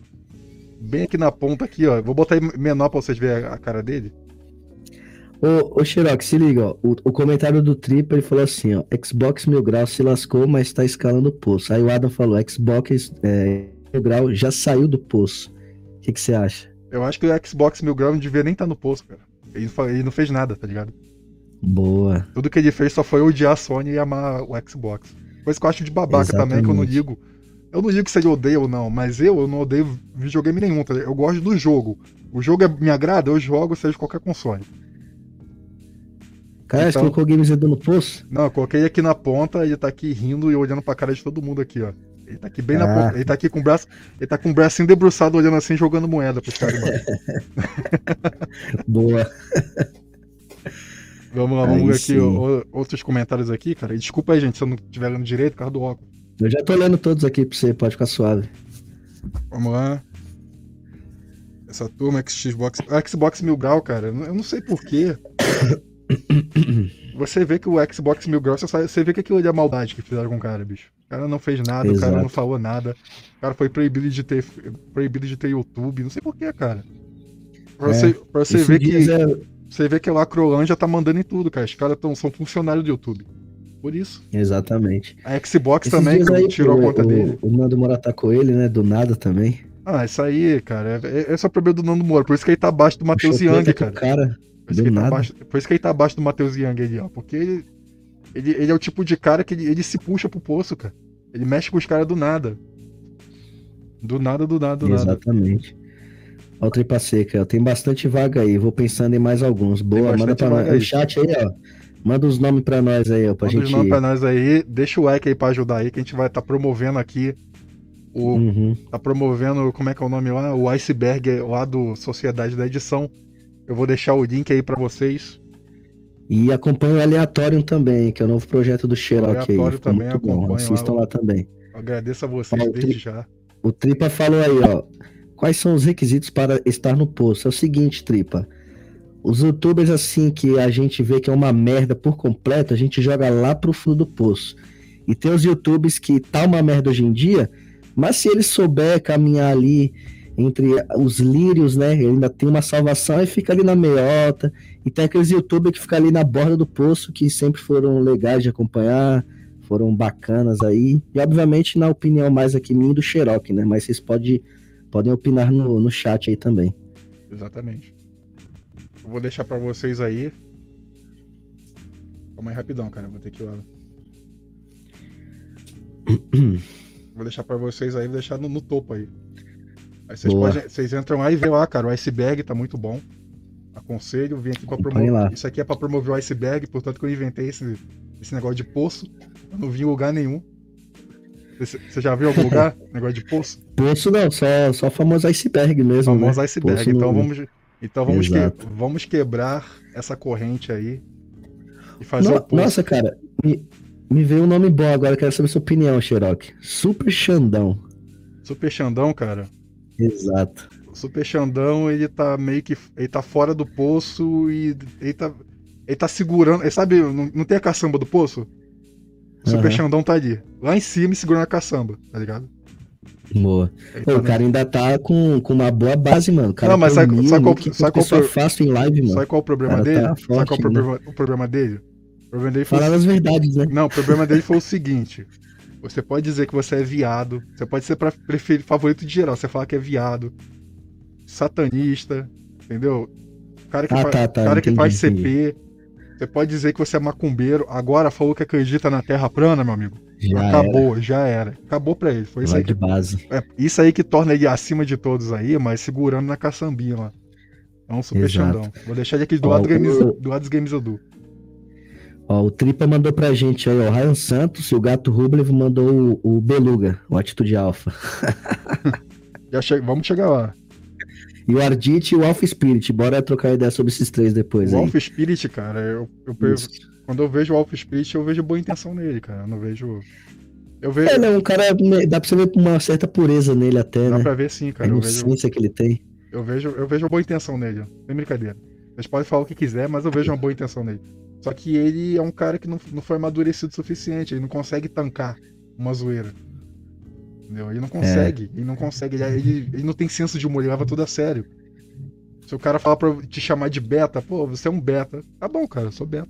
Bem aqui na ponta aqui, ó. Vou botar menor pra vocês verem a, a cara dele. Ô, ô Xerox, se liga, ó. O, o comentário do Tripa, ele falou assim, ó. Xbox Mil Grau se lascou, mas tá escalando o poço. Aí o Adam falou, Xbox é, Mil Grau já saiu do poço. O que você acha? Eu acho que o Xbox Mil Grau não devia nem estar no posto, cara. Ele, ele não fez nada, tá ligado? Boa. Tudo que ele fez só foi odiar a Sony e amar o Xbox. Coisa que eu acho de babaca também, que eu não Exatamente. ligo. Eu não ligo se ele odeia ou não, mas eu, eu não odeio videogame nenhum, tá? Eu gosto do jogo. O jogo é- me agrada, eu jogo, seja qualquer console. Cara, você Então- colocou o Games Edu no poço? Não, eu coloquei aqui na ponta, ele tá aqui rindo e olhando pra cara de todo mundo aqui, ó. Ele tá aqui bem na Ah. ponta. Ele tá aqui com o braço. Ele tá com o bracinho debruçado olhando assim, jogando moeda pros caras embaixo. Boa. Vamos lá, Aí vamos ver aqui ó, outros comentários aqui, cara. E desculpa aí, gente, se eu não estiver lendo direito por causa do óculos. Eu já tô lendo todos aqui pra você, pode ficar suave. Vamos lá. Essa turma Xbox. Xbox Mil Grau, cara, eu não- sei porquê. Você vê que o Xbox Mil Grau, você, vê que aquilo ali é maldade que fizeram com o cara, bicho. cara não fez nada, o cara Exato. não falou nada. O cara foi proibido de ter, proibido de ter YouTube. Não sei porquê, cara. Pra É, você, pra você ver que. é- Você vê que a Crolândia tá mandando em tudo, cara. Os caras são funcionários do YouTube. Por isso. Exatamente. A Xbox Esses também, que aí, tirou pô, a conta o, dele. O Nando Moura tá com ele, né? Do nada também. Ah, isso aí, cara. É, esse é o problema do Nando Moura. Por isso que ele tá abaixo do Matheus Young, cara. o cara. Por isso, do que ele tá abaixo, por isso que ele tá abaixo do Matheus Young ali, ó. Porque ele, ele, ele é o tipo de cara que ele, ele se puxa pro poço, cara. Ele mexe com os caras do nada. Do nada, do nada, do nada. Exatamente. Ó, o Tripa Seca, ó, tem bastante vaga aí. Vou pensando em mais alguns. Boa, manda pra nós. O chat aí, ó. Manda os nomes pra nós aí, ó. Pra Manda os gente. nomes pra nós aí. Deixa o like aí pra ajudar aí, que a gente vai estar promovendo aqui. O, Uhum. Tá promovendo, como é que é o nome lá? O Iceberg lá do Sociedade da Edição. Eu vou deixar o link aí pra vocês. E acompanha o Aleatório também, que é o novo projeto do Xerox aí. Aleatório também, muito bom. acompanha lá. Assistam lá também. Agradeço a vocês desde já. O Tripa falou aí, ó. Quais são os requisitos para estar no posto? É o seguinte, Tripa. Os youtubers, assim, que a gente vê que é uma merda por completo, a gente joga lá pro fundo do poço. E tem os youtubers que tá uma merda hoje em dia, mas se ele souber caminhar ali entre os lírios, né? Ele ainda tem uma salvação e fica ali na meiota. E tem aqueles youtubers que ficam ali na borda do poço, que sempre foram legais de acompanhar, foram bacanas aí. E obviamente, na opinião mais aqui minha do Xerox, né? Mas vocês podem, podem opinar no, no chat aí também. Exatamente. Eu vou deixar pra vocês aí. Calma aí rapidão, cara. Vou ter que ir lá. Vou deixar pra vocês aí, vou deixar no, no topo aí. Aí vocês, podem, vocês entram lá e vê lá, cara. O iceberg tá muito bom. Aconselho, vim aqui Acompanhe promover. Isso aqui é pra promover o iceberg, portanto que eu inventei esse, esse negócio de poço. Eu não vi em lugar nenhum. Você já viu algum lugar? negócio de poço? Poço não, só, só o famoso iceberg mesmo. famoso né? iceberg. Poço Então não- vamos, então vamos, que, vamos quebrar essa corrente aí e fazer No- o poço. nossa, cara, me, me veio um nome bom agora, quero saber sua opinião, Xerox. Super Xandão. Super Xandão, cara. Exato. O Super Xandão, ele tá meio que. Ele tá fora do poço e ele tá. Ele tá segurando. Ele sabe, não, não tem a caçamba do poço? O Super Aham. Xandão tá ali. Lá em cima segurando a caçamba, tá ligado? Boa. Pô, o cara ainda tá com, com uma boa base, mano. O cara Não, mas sabe- mil, sabe qual- quinhentas sabe qual pro- fácil em live, mano. Sabe qual o problema dele? tá sabe qual o forte, problema, o problema dele? O problema dele foi. Falar as verdades, né? Não, o problema dele foi o seguinte. Você pode dizer que você é viado. Você pode ser pra preferir favorito de geral. Você fala que é viado. Satanista. Entendeu? Cara que, Ah, fa- tá, tá, cara que entendi, faz entendi. Você pode dizer que você é macumbeiro. Agora falou que acredita na Terra plana, meu amigo. Já Acabou, já era. Acabou pra ele. Foi era. isso Vai aí, de que, base. é, isso aí que torna ele acima de todos aí, mas segurando na caçambinha lá. É um super Exato. Xandão. Vou deixar ele aqui do Ó, lado, do games, o- do lado dos Games Edu. Ó, o Tripa mandou pra gente aí, ó. O Ryan Santos e o Gato Rublev mandou o, o Beluga, o Atitude Alpha. Che- Vamos chegar lá. E o Ardit e o Alpha Spirit. Bora trocar ideia sobre esses três depois o aí. Alpha Spirit, cara, eu, eu, quando eu vejo o Alpha Spirit, eu vejo boa intenção nele, cara. Eu não vejo. Eu vejo. É, não, um cara, dá pra você ver uma certa pureza nele até, Dá né? pra ver sim, A cara. Vejo, inocência que ele tem. eu, vejo, eu vejo boa intenção nele. Sem brincadeira. Vocês podem falar o que quiser, mas eu vejo uma boa intenção nele. Só que ele é um cara que não, não foi amadurecido o suficiente. Ele não consegue tancar uma zoeira. Entendeu? Ele não consegue. Ele não consegue. Ele, ele, ele não tem senso de humor, ele leva tudo a sério. Se o cara falar pra te chamar de beta, pô, você é um beta. Tá bom, cara, eu sou beta.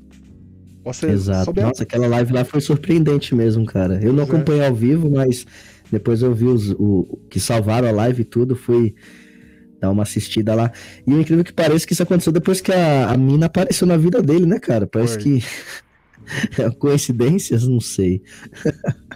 Você Exato. sou beta. Nossa, aquela live lá foi surpreendente mesmo, cara. Eu não Pois é. acompanhei ao vivo, mas depois eu vi os o, que salvaram a live e tudo, fui dar uma assistida lá. E o incrível que pareça que isso aconteceu depois que a, a mina apareceu na vida dele, né, cara? Parece Foi. que é coincidências, não sei.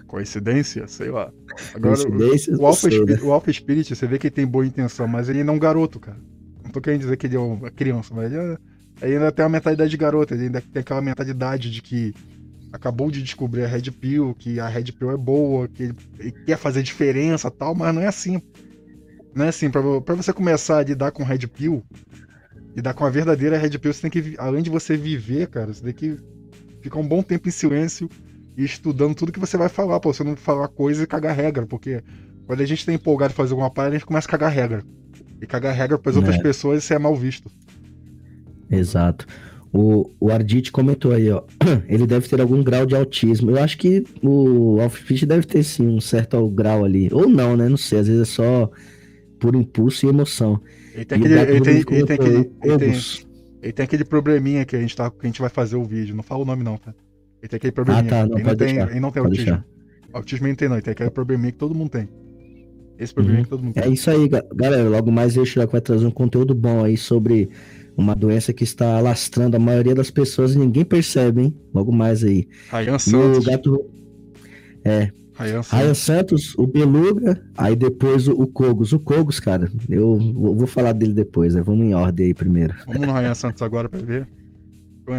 Coincidência? Sei lá. Agora, coincidências, o não Alpha, sei, né? Spirit, o Alpha Spirit, você vê que ele tem boa intenção, mas ele ainda é um garoto, cara. Não tô querendo dizer que ele é uma criança, mas ele, é- ele ainda tem uma mentalidade de garoto, ele ainda tem aquela mentalidade de que acabou de descobrir a Red Pill, que a Red Pill é boa, que ele, ele quer fazer diferença tal, mas não é assim. Não é assim, pra, pra você começar a lidar com Red Pill, lidar com a verdadeira Red Pill, você tem que, além de você viver, cara, você tem que ficar um bom tempo em silêncio e estudando tudo que você vai falar, pra você não falar coisa e cagar regra, porque quando a gente tá empolgado em fazer alguma parada, a gente começa a cagar regra. E cagar regra pras outras É. pessoas, isso é mal visto. Exato. O, o Ardit comentou aí, ó. Ele deve ter algum grau de autismo. Eu acho que o Alfred deve ter sim um certo grau ali. Ou não, né? Não sei. Às vezes é só por impulso e emoção. Ele tem aquele, ele tem, ele tem aquele, ele tem, ele tem aquele probleminha que a gente, tá, que a gente vai fazer o vídeo. Não fala o nome, não, tá? Ele tem aquele probleminha. Ah, tá. Não, ele, não tem, deixar, ele não tem autismo. Deixar. Autismo ele não tem, não. Ele tem aquele probleminha que todo mundo tem. Esse probleminha uhum. que todo mundo tem. É isso aí, galera. Logo mais o Shirok vai trazer um conteúdo bom aí sobre uma doença que está alastrando a maioria das pessoas e ninguém percebe, hein? Logo mais aí. Ryan Santos. O gato... É. Ryan Santos. Ryan Santos, o Beluga, aí depois o, Cogos. O Cogos, cara, eu vou, falar dele depois, né? Vamos em ordem aí primeiro. Vamos no Ryan Santos agora pra ver.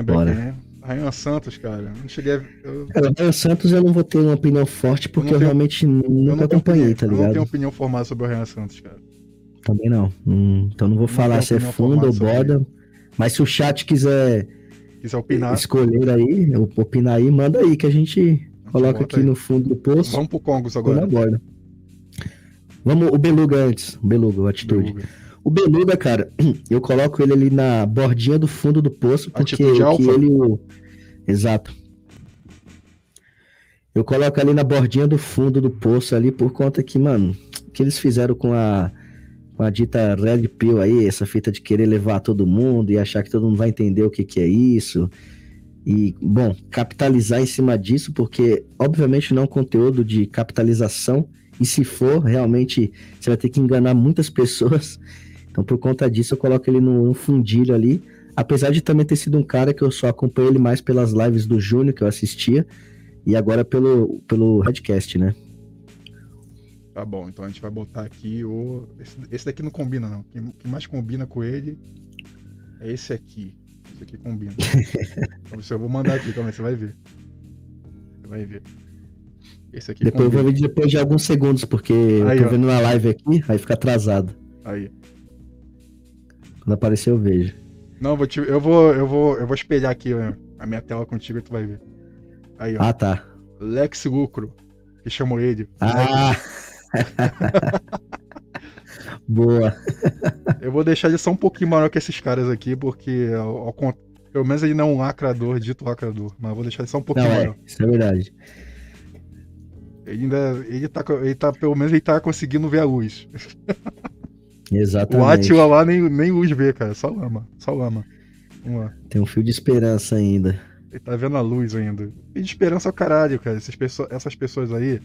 Bora. Quem é. Ryan Santos, cara. Não cheguei a. Eu... Cara, Ryan Santos eu não vou ter uma opinião forte porque eu, eu realmente nunca acompanhei, tá ligado? Eu não tenho opinião formada sobre o Ryan Santos, cara. Também não. Hum, então não vou não falar se é fundo ou borda. Mas se o chat quiser, quiser opinar. escolher aí, opinar aí, manda aí que a gente coloca aqui aí. no fundo do poço. Vamos pro Congos agora. Na borda. Vamos, o Beluga antes. O Beluga, o Atitude. Beluga. O Beluga, cara, eu coloco ele ali na bordinha do fundo do poço, porque que ele. Exato. Eu coloco ali na bordinha do fundo do poço ali por conta que, mano, o que eles fizeram com a com a dita Red Pill aí, essa fita de querer levar todo mundo e achar que todo mundo vai entender o que, que é isso. E, bom, capitalizar em cima disso, porque obviamente não é um conteúdo de capitalização, e se for, realmente você vai ter que enganar muitas pessoas. Então, por conta disso, eu coloco ele no fundilho ali. Apesar de também ter sido um cara que eu só acompanhei ele mais pelas lives do Júnior que eu assistia, e agora pelo, pelo podcast, né? Tá bom, então a gente vai botar aqui o. Esse, esse daqui não combina, não. O que, mais combina com ele é esse aqui. Esse aqui combina. então, eu vou mandar aqui também, você vai ver. Você vai ver. Esse aqui Depois combina. eu vou ver depois de alguns segundos, porque aí, eu tô ó. vendo na live aqui, aí fica atrasado. Aí. Quando aparecer eu vejo. Não, vou te, eu vou, eu vou, eu vou espelhar aqui ó, a minha tela contigo e tu vai ver. Aí, ó. Ah, tá. Lex Lucro, que chamou ele. Ah! Boa. Eu vou deixar ele só um pouquinho maior que esses caras aqui, porque ao, ao, pelo menos ele não é um lacrador, dito lacrador, mas vou deixar ele só um pouquinho não, maior. É, isso é verdade. Ele ainda. Ele tá, ele tá, pelo menos ele tá conseguindo ver a luz. Exatamente. O Atila lá nem, nem luz vê, cara. Só lama. Só lama. Vamos lá. Tem um fio de esperança ainda. Ele tá vendo a luz ainda. E de esperança é o caralho, cara. Essas pessoas, essas pessoas aí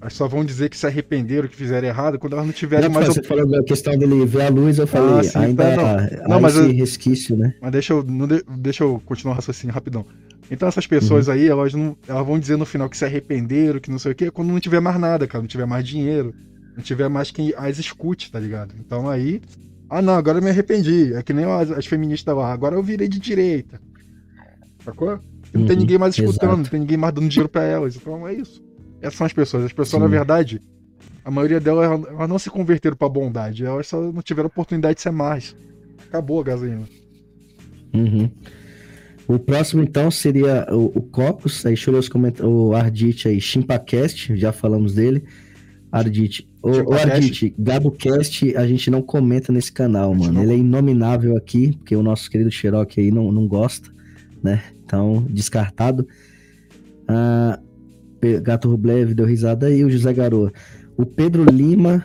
elas só vão dizer que se arrependeram, que fizeram errado, quando elas não tiverem não, mais. Você op... falou da questão dele ver a luz, eu falei, ah, sim, ainda tá, não, não mas esse eu... resquício, né? Mas deixa eu, não de... deixa eu continuar o raciocínio rapidão. Então essas pessoas uhum. aí, elas, não, elas vão dizer no final que se arrependeram, que não sei o quê, quando não tiver mais nada, cara, não tiver mais dinheiro, não tiver mais quem as escute, tá ligado? Então aí, ah não, agora eu me arrependi. É que nem as, as feministas lá, agora eu virei de direita. Sacou? Não uhum, tem ninguém mais escutando, exato. não tem ninguém mais dando dinheiro pra elas. Então é isso. Essas são as pessoas. As pessoas, Sim. na verdade, a maioria delas, elas não se converteram pra bondade. Elas só não tiveram oportunidade de ser mais. Acabou a gasolina. Uhum. O próximo, então, seria o, o Cocos. Aí, deixa eu ler os comentários. O Ardit aí, Chimpacast, já falamos dele. Ardit. O, o Ardit, GaboCast, a gente não comenta nesse canal, mano. Não... Ele é inominável aqui, porque o nosso querido Cherokee aí não, não gosta, né? Então, descartado. Ah, Gato Rublev deu risada aí, o José Garoa. O Pedro Lima,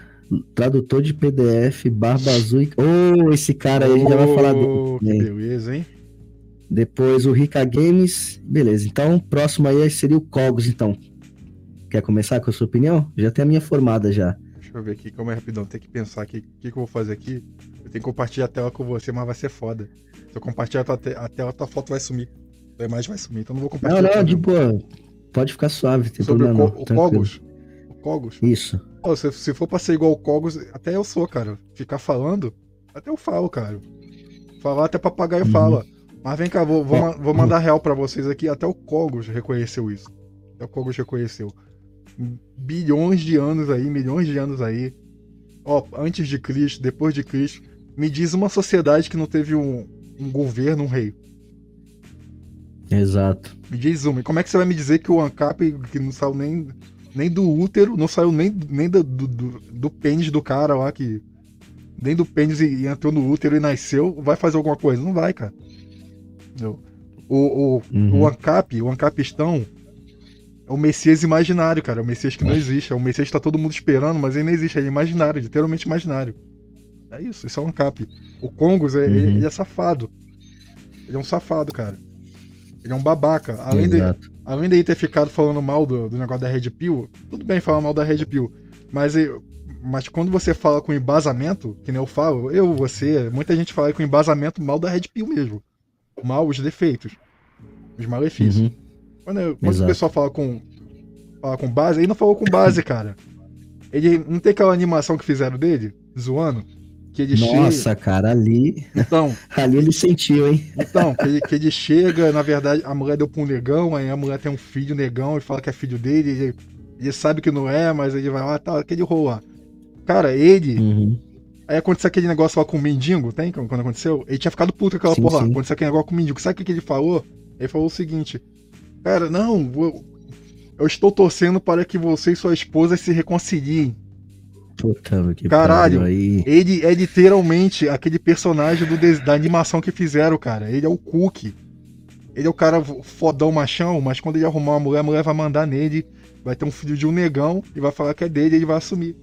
tradutor de PDF, Barba Azul. Oh, esse cara aí, a gente já vai falar dele. Que beleza, hein? Depois o Rica Games. Beleza, então próximo aí seria o Cogos, então. Quer começar com a sua opinião? Já tem a minha formada já. Deixa eu ver aqui, calma aí rapidão. Tem que pensar aqui. O que, que eu vou fazer aqui? Eu tenho que compartilhar a tela com você, mas vai ser foda. Se eu compartilhar a, te a tela, tua foto vai sumir. A imagem vai sumir, então não vou compartilhar. Não, não, de boa. Pode ficar suave, tem Sobre problema. O, co o Cogos. O Cogos. Isso. Oh, se, se for pra ser igual o Cogos, até eu sou, cara. Ficar falando, até eu falo, cara. Falar até papagaio uhum. fala. Mas vem cá, vou, vou, vou mandar real para vocês aqui. Até o Cogos reconheceu isso. Até o Cogos reconheceu. Bilhões de anos aí, milhões de anos aí. Ó, antes de Cristo, depois de Cristo. Me diz uma sociedade que não teve um, um governo, um rei. Exato. Me diz uma. E como é que você vai me dizer que o ANCAP, que não saiu nem, nem do útero, não saiu nem, nem do, do, do, pênis do cara lá, que. Nem do pênis e, e, entrou no útero e nasceu, vai fazer alguma coisa? Não vai, cara. O, o, Uhum. o Ancap, o Ancapistão é o Messias imaginário, cara. É o Messias que não existe. É o Messias que tá todo mundo esperando, mas ele não existe. Ele é imaginário, literalmente imaginário. É isso, isso é o Ancap. O Congos, é, ele, Uhum. ele é safado. Ele é um safado, cara. Ele é um babaca. Além de, além de ele ter ficado falando mal do, do negócio da Red Pill, tudo bem falar mal da Red Pill, mas, mas quando você fala com embasamento, que nem eu falo, eu, você, muita gente fala com embasamento mal da Red Pill mesmo. Mal os defeitos, os malefícios. Uhum. Quando, eu- quando o pessoal fala com, fala com base, ele não falou com base, cara. Ele não tem aquela animação que fizeram dele, zoando, que ele Nossa, cara, ali. Então, ali ele sentiu, hein? Então, que ele, que ele chega, na verdade, a mulher deu pra um negão, aí a mulher tem um filho negão e fala que é filho dele, ele, ele sabe que não é, mas ele vai lá, tá, aquele lá. Cara, ele. Uhum. Aí aconteceu aquele negócio lá com o mendigo, tem? Quando aconteceu? Ele tinha ficado puto com aquela Sim, porra sim. Aconteceu aquele negócio com o mendigo. Sabe o que, que ele falou? Ele falou o seguinte: Cara, não, eu, eu estou torcendo para que você e sua esposa se reconciliem. Puta, que Caralho. aí. Ele é literalmente aquele personagem do da animação que fizeram, cara. Ele é o Cookie. Ele é o cara fodão machão, mas quando ele arrumar uma mulher, a mulher vai mandar nele, vai ter um filho de um negão e vai falar que é dele e ele vai assumir.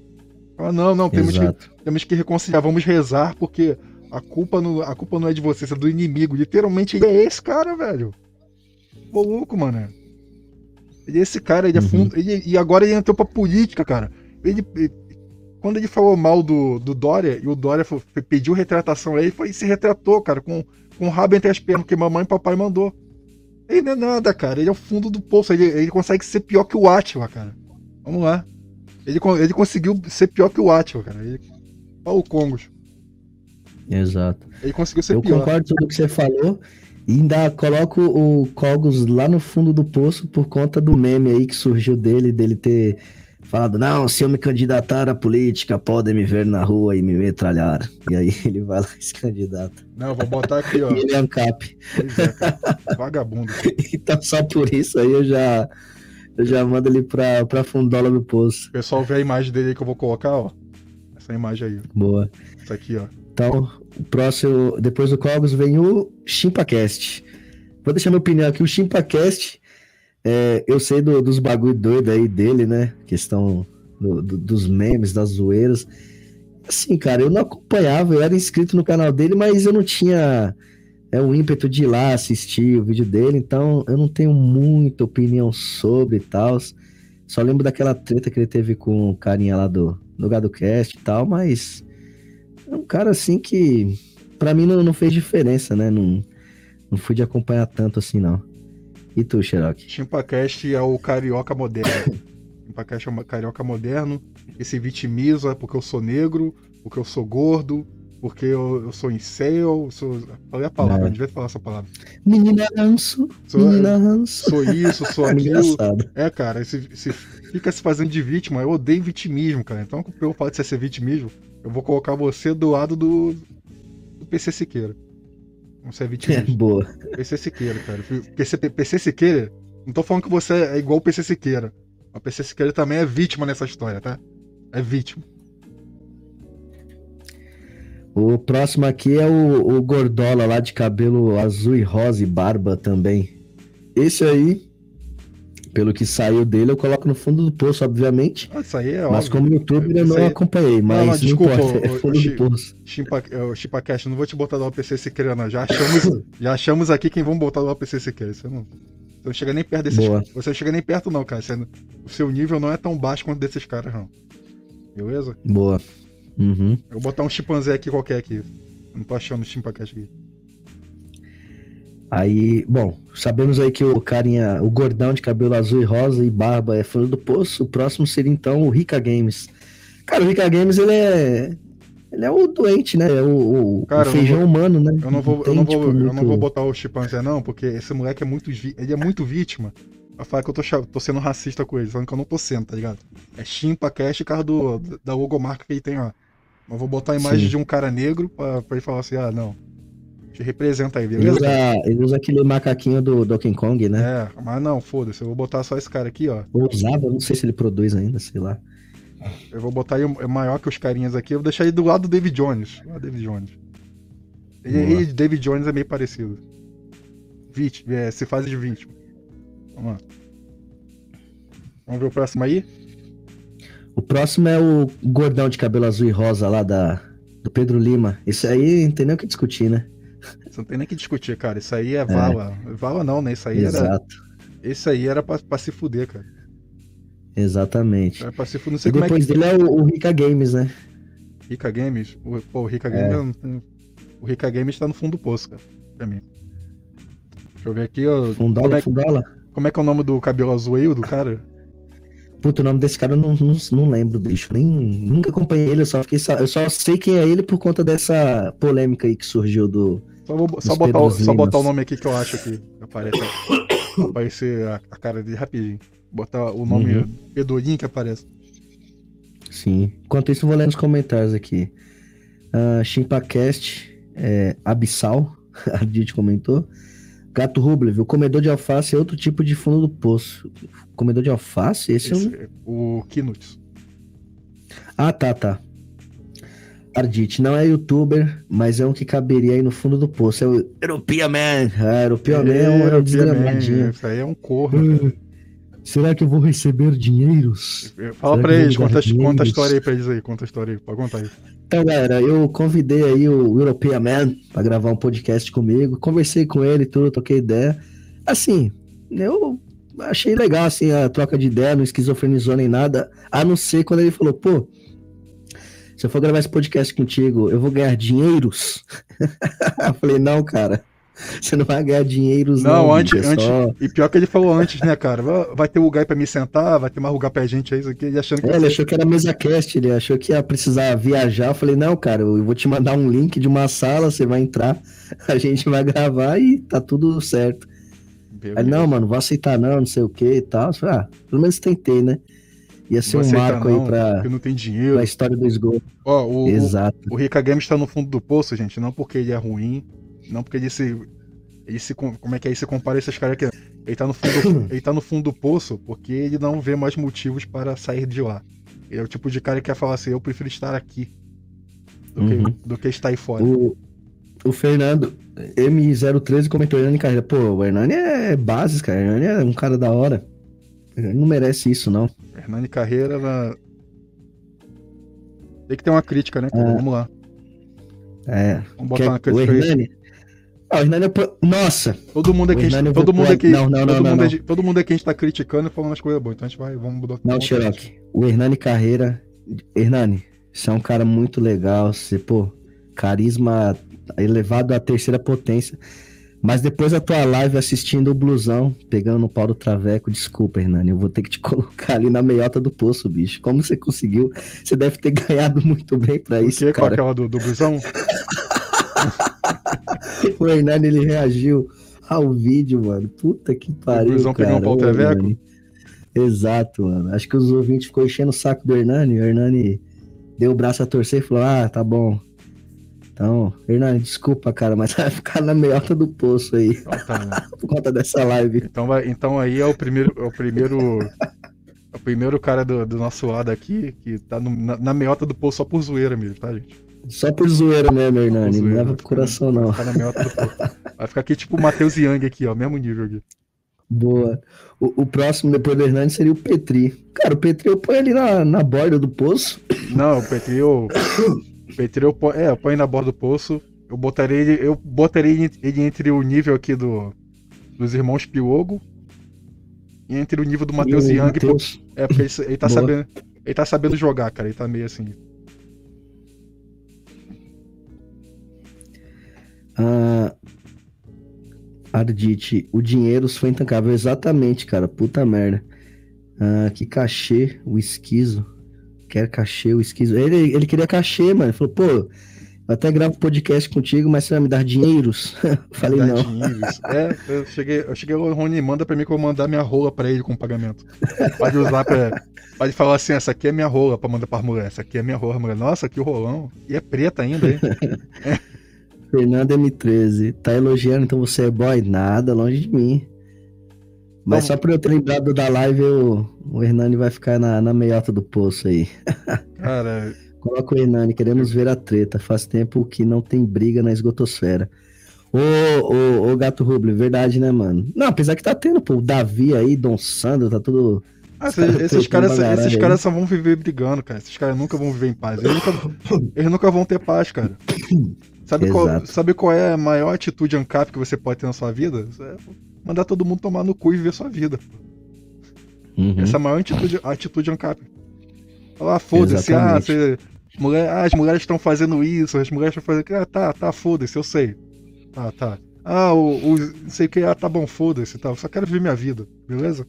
Fala, não, não, temos que, temos que reconciliar, vamos rezar, porque a culpa, não, a culpa não é de vocês, é do inimigo. Literalmente ele é esse cara, velho. Maluco, mano. Ele é esse cara, ele é Uhum. fundo. ele- e agora ele entrou pra política, cara. Ele, ele- quando ele falou mal do, do Dória, e o Dória foi- pediu retratação a ele, foi, se retratou, cara, com, com o rabo entre as pernas, que mamãe e papai mandou. Ele não é nada, cara. Ele é o fundo do poço. Ele, ele consegue ser pior que o Atila, cara. Vamos lá. Ele, ele conseguiu ser pior que o Atila, cara. Ele, Paulo Congos. Exato. Ele conseguiu ser Eu pior. concordo com tudo que você falou. E ainda coloco o Cogos lá no fundo do poço por conta do meme aí que surgiu dele, dele ter falado, não, se eu me candidatar à política, podem me ver na rua e me metralhar. E aí ele vai lá e se candidata. Não, vou botar aqui, ó. Ele é é. Vagabundo. Então só por isso aí eu já, eu já mando ele pra, pra fundola do poço. O pessoal vê a imagem dele aí que eu vou colocar, ó. Essa imagem aí. Boa. Essa aqui, ó. Então, o próximo, depois do Cogos, vem o ChimpaCast. Vou deixar minha opinião aqui. O ChimpaCast, é, eu sei do- dos bagulho doido aí dele, né? Questão do- do- dos memes, das zoeiras. Assim, cara, eu não acompanhava, eu era inscrito no canal dele, mas eu não tinha é, o ímpeto de ir lá assistir o vídeo dele, então eu não tenho muita opinião sobre e tal. Só lembro daquela treta que ele teve com o carinha lá do, do GadoCast e tal, mas é um cara assim que pra mim não, não fez diferença, né? Não, não fui de acompanhar tanto assim, não. E tu, Xerox? Chimpacast é o carioca moderno. Chimpacast é o carioca moderno. Esse vitimiza porque eu sou negro, porque eu sou gordo, porque eu, eu sou incel. eu Sou... Falei a palavra, É. devia falar essa palavra. Menina ranço, Sou, menina ranço. sou isso, sou É aquilo. engraçado. É, cara, fica se fazendo de vítima. Eu odeio vitimismo, cara. Então, pelo fato de você ser vitimismo, eu vou colocar você do lado do, do PC Siqueira. Você é É, boa. PC Siqueira, cara. PC, PC Siqueira, não tô falando que você é igual o PC Siqueira. O PC Siqueira também é vítima nessa história, tá? É vítima. O próximo aqui é o, o Gordola lá de cabelo azul e rosa e barba também. Esse aí, pelo que saiu dele, eu coloco no fundo do poço, obviamente. Ah, isso aí é Mas óbvio. como youtuber eu não aí- acompanhei, mas não, não, desculpa, importa, é o- o fundo Chi- do poço. Chimpa, é, o não vou te botar do PC Siqueira, não. Já achamos, já achamos aqui quem vamos botar do PC Siqueira. Você não, você não chega nem perto desses Boa. Você não chega nem perto, não, cara. Você não- o seu nível não é tão baixo quanto desses caras, não. Beleza? Boa. Uhum. Eu vou botar um chimpanzé aqui qualquer aqui. Não tô achando o ChimpaCast aqui. Aí, bom, sabemos aí que o carinha, o gordão de cabelo azul e rosa e barba é fundo do poço. O próximo seria então o Rica Games. Cara, o Rica Games ele é. Ele é o doente, né? É o, o- Cara, o eu feijão não humano, né? Eu não vou, eu tem, não vou, tipo, eu não muito- vou botar o chimpanzé, não, porque esse moleque é muito. Ele é muito vítima. Vai falar que eu tô, tô sendo racista com ele, falando que eu não tô sendo, tá ligado? É ChimpaCast, cara do, da logomarca que ele tem lá. Mas vou botar a imagem Sim. de um cara negro pra, pra ele falar assim: ah, não. Te representa aí, Ele beleza? usa, ele usa aquele macaquinho do Donkey Kong, né? É, mas não, foda-se, eu vou botar só esse cara aqui, ó. Ou usava, não sei se ele produz ainda, sei lá. Eu vou botar ele é maior que os carinhas aqui, eu vou deixar ele do lado do David Jones. Lá, David Jones. Ele, ele e David Jones é meio parecido. vítima, é, se faz de vítima. Vamos lá. Vamos ver o próximo aí? O próximo é o gordão de cabelo azul e rosa lá da, do Pedro Lima. Esse aí não tem nem o que discutir, né? Não tem nem que discutir, cara. Isso aí é vala. É. Vala não, né? Isso aí Exato. era. Esse aí era pra, pra se fuder, cara. Exatamente. Era pra se fuder. Não E sei como é depois que. dele é o, o Rica Games, né? Rica Games. O, pô, o Rica É. Games. é- O Rica Games tá no fundo do poço, cara. Pra mim. Deixa eu ver aqui, ó. Como Fundola, é, Fundola. como é que é o nome do cabelo azul aí, do cara? Puta, o nome desse cara eu não, não, não lembro, bicho. Nem, nunca acompanhei ele, eu só, fiquei, eu só sei quem é ele por conta dessa polêmica aí que surgiu do. Só, vou, só, botar, o- só botar o nome aqui que eu acho que aparece. aparecer a, a cara dele rapidinho. Botar o nome Uhum. Pedorinho que aparece. Sim. Enquanto isso, eu vou ler nos comentários aqui. Uh, Chimpacast, é, Abissal, a Didi comentou. Gato Rublev, o comedor de alface é outro tipo de fundo do poço. Comedor de alface? Esse, é um. Esse, o Kinuts. Ah, tá, tá. Ardite, não é youtuber, mas é um que caberia aí no fundo do poço. É o Europea Man. Ah, Europea Man é um, é um desgramadinho. Isso aí é um corno. Será que eu vou receber dinheiros? Fala Será pra eles, conta, conta a história aí pra eles aí, conta a história aí, pode contar aí. Então, galera, eu convidei aí o European Man pra gravar um podcast comigo. Conversei com ele e tudo, toquei ideia. Assim, eu achei legal assim a troca de ideia, não esquizofrenizou nem nada, a não ser quando ele falou, pô, se eu for gravar esse podcast contigo, eu vou ganhar dinheiros? eu falei, não, cara, você não vai ganhar dinheiros Não, não, antes, é antes. só- E pior que ele falou antes, né, cara? Vai- ter lugar pra me sentar, vai ter mais lugar pra gente aí, isso aqui, ele achando que. É, ele achou que era mesa cast, ele achou que ia precisar viajar. Eu falei, não, cara, eu vou te mandar um link de uma sala, você vai entrar, a gente vai gravar e tá tudo certo. Aí, não, mano, vou aceitar não, não sei o que e tal. Falei, ah, pelo menos tentei, né? Ia ser um marco não, aí pra, não dinheiro. pra história do esgoto. Ó, o, o, Exato. o Rica Games tá no fundo do poço, gente. Não porque ele é ruim, não porque ele se. Ele se com- como é que é? Ele se compara esses caras aqui. Ele tá, no fundo, ele tá no fundo do poço porque ele não vê mais motivos para sair de lá. Ele é o tipo de cara que quer falar assim: eu prefiro estar aqui do, Uhum. que, do que estar aí fora. O, o Fernando M013 comentou Hernani Carreira. Pô, o Hernani é bases, cara. O Hernani é um cara da hora. Ele não merece isso, não. Hernani Carreira na. Tem que ter uma crítica, né? É. Vamos lá. É. Vamos botar Quer- uma o crítica aí. Hernani. Ah, o Hernani é. Nossa! Todo mundo O aqui, eu todo mundo aqui, Não, não, todo, não, não, mundo, não. todo mundo aqui a gente tá criticando e falando as coisas boas. Então a gente vai, vamos botar. Não, Xerox. O Hernani Carreira. Hernani, você é um cara muito legal. Você, pô, carisma elevado à terceira potência. Mas depois da tua live assistindo o blusão, pegando no pau do traveco, desculpa, Hernani, eu vou ter que te colocar ali na meiota do poço, bicho. Como você conseguiu? Você deve ter ganhado muito bem pra O isso, que cara. aquela do, do blusão? O Hernani, ele reagiu ao vídeo, mano. Puta que pariu, blusão cara. pegando um pau Ô, traveco? Exato, mano. Acho que os ouvintes ficou enchendo o saco do Hernani. O Hernani deu o braço a torcer e falou: Ah, tá bom. Então, Hernani, desculpa, cara, mas vai ficar na meiota do poço aí, Então, tá, né? por conta dessa live. então, vai- então aí é o primeiro. É o primeiro. é o primeiro cara do, do nosso lado aqui que tá no- na, na meiota do poço só por zoeira mesmo, tá, gente? Só por zoeira mesmo, Hernani. Não leva vai pro ficar- coração, vai não. ficar do poço. Vai ficar aqui tipo o Matheus Young aqui, ó, mesmo nível aqui. Boa. O, o próximo depois do Hernani seria o Petri. Cara, o Petri eu ponho ali na, na borda do poço. Não, o Petri eu. o Petri eu ponho. É, eu ponho na borda do poço. Eu botaria ele. Eu botaria ele, entre o nível aqui do. Dos irmãos Piogo. E entre o nível do Matheus E o Young. Matheus- É, porque ele, ele tá Boa. sabendo. Ele tá sabendo jogar, cara. Ele tá meio assim. Ah, Ardite, o dinheiro foi intancável. Exatamente, cara. Puta merda. Ah, que cachê, o esquizo. Quer cachê, o esquizo. Ele, ele queria cachê, mano. Ele falou, pô, eu até gravo podcast contigo, mas você vai me dar dinheiros? Falei, Dá não. dinheiro, isso. É, eu cheguei, eu cheguei, o Rony manda pra mim que eu vou mandar minha rola pra ele com pagamento. Pode usar pra. Pode falar assim, essa aqui é minha rola pra mandar pra mulher. Essa aqui é minha rola, mulher. Nossa, que rolão. E é preta ainda, hein? Fernando M13, tá elogiando, então você é boy? Nada, longe de mim. Mas só por eu ter lembrado da live, eu- o Hernani vai ficar na, na meiota do poço aí. Cara, Coloca o Hernani, queremos ver a treta. Faz tempo que não tem briga na esgotosfera. Ô, ô, ô, Gato Rubli, verdade, né, mano? Não, apesar que tá tendo, pô, o Davi aí, Dom Sandro, tá tudo. Ah, esses, esses caras, esses caras só vão viver brigando, cara. Esses caras nunca vão viver em paz. Eles nunca, eles nunca vão ter paz, cara. Sabe qual, sabe qual é a maior atitude ANCAP que você pode ter na sua vida? É mandar todo mundo tomar no cu e viver sua vida. Uhum. Essa é a maior atitude, atitude ANCAP. Falar, ah, foda-se, ah, você, mulher, ah, as mulheres estão fazendo isso, as mulheres estão fazendo aquilo. Ah, tá, tá, foda-se, eu sei. Ah, tá. Ah, o, o não sei o que, ah, tá bom, foda-se, tá. Eu só quero viver minha vida, beleza?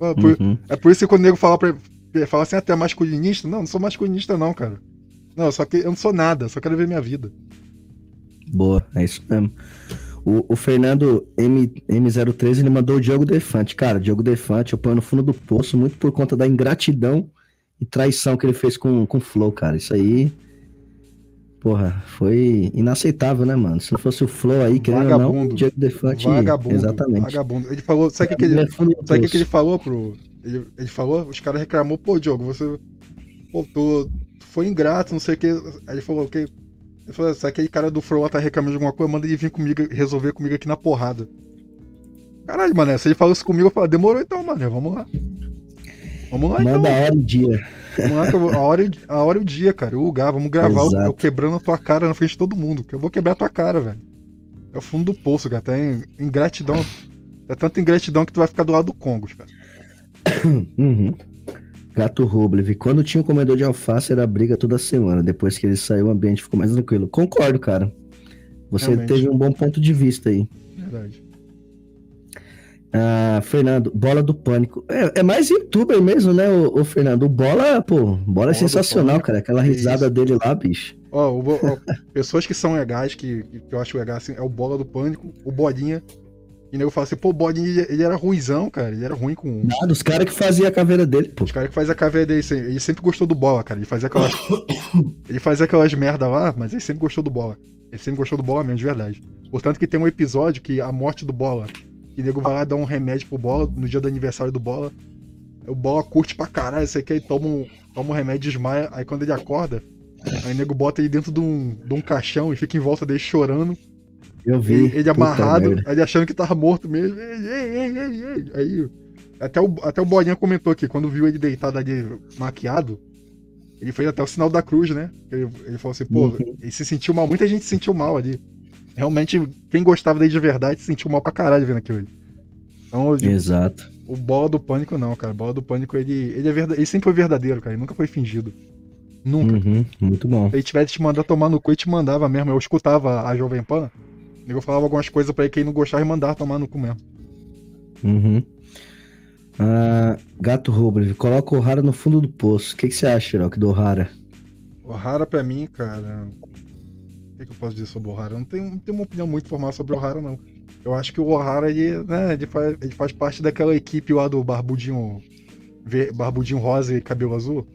Ah, por, uhum. É por isso que quando o nego fala, pra, fala assim, até ah, masculinista, não, não sou masculinista não, cara. Não, só que eu não sou nada, só quero ver minha vida. Boa, é isso mesmo. O, o Fernando M, M03 ele mandou o Diogo Defante. Cara, Diogo Defante eu ponho no fundo do poço muito por conta da ingratidão e traição que ele fez com, com o Flow, cara. Isso aí Porra, foi inaceitável, né, mano? Se não fosse o Flow aí, que não, o Diego Defante. Vagabundo. Exatamente. Vagabundo. Ele falou. Sabe o que, ele, sabe que, que ele falou pro. Ele, ele falou, os caras reclamou, pô, Diogo, você. Pô, tu, foi ingrato, não sei o que. Aí ele falou, ok. Ele falou, se aquele cara do Flow tá reclamando de alguma coisa, manda ele vir comigo, resolver comigo aqui na porrada. Caralho, mano, se ele falou isso comigo, eu falei, demorou então, mano, vamos lá. Vamos lá, Manda então. a hora e dia. Vamos lá, a hora, a hora e o dia, cara. O lugar, vamos gravar eu, eu quebrando a tua cara na frente de todo mundo. Que eu vou quebrar a tua cara, velho. É o fundo do poço, cara. Tem ingratidão. É tanta ingratidão que tu vai ficar do lado do Congo, cara. Uhum. Gato Rublev. Quando tinha o comedor de alface, era briga toda semana. Depois que ele saiu, o ambiente ficou mais tranquilo. Concordo, cara. Você Realmente. teve um bom ponto de vista aí. Verdade. Ah, Fernando, bola do pânico. É, é mais youtuber mesmo, né, o, o, Fernando? O bola, pô, bola, é bola é sensacional, cara. Aquela risada Isso. dele lá, bicho. Ó, o, ó, pessoas que são legais, que, que eu acho legal, assim, é o bola do pânico, o bolinha. E eu falo assim, pô, o bolinha, ele era ruizão, cara. Ele era ruim com. Nada, os caras que faziam a caveira dele, pô. Os caras que faziam a caveira dele, ele sempre gostou do bola, cara. Ele fazia aquelas. ele fazia aquelas merda lá, mas ele sempre gostou do bola. Ele sempre gostou do bola mesmo, de verdade. Portanto, que tem um episódio que a morte do bola que nego vai lá dar um remédio pro Bola no dia do aniversário do Bola. O Bola curte pra caralho, você quer toma um, toma um remédio, desmaia. Aí quando ele acorda, aí o nego bota ele dentro de um, de um caixão e fica em volta dele chorando. Eu vi. Ele, ele amarrado, aí ele achando que tava morto mesmo. Ei, ei, ei, aí. Até o, até o Bolinha comentou aqui, quando viu ele deitado ali maquiado, ele fez até o sinal da cruz, né? Ele, ele falou assim, pô, uhum. ele se sentiu mal, muita gente se sentiu mal ali realmente, quem gostava dele de verdade sentiu mal pra caralho vendo aquilo ali. Então, digo, Exato. O bola do pânico não, cara. O bola do pânico, ele, ele, é verdade, ele sempre foi verdadeiro, cara. Ele nunca foi fingido. Nunca. Uhum, muito bom. Se ele tivesse te mandar tomar no cu, ele te mandava mesmo. Eu escutava a Jovem Pan. Eu falava algumas coisas pra ele que ele não gostava e mandava tomar no cu mesmo. Uhum. Ah, Gato Rubro, coloca o Rara no fundo do poço. O que, que você acha, Rock, do Rara? O Rara pra mim, cara, que, que eu posso dizer sobre o Ohara? Eu não tenho, não tenho uma opinião muito formal sobre o Ohara, não. Eu acho que o Ohara, ele, né, ele, faz, ele faz parte daquela equipe lá do Barbudinho, Barbudinho Rosa e Cabelo Azul.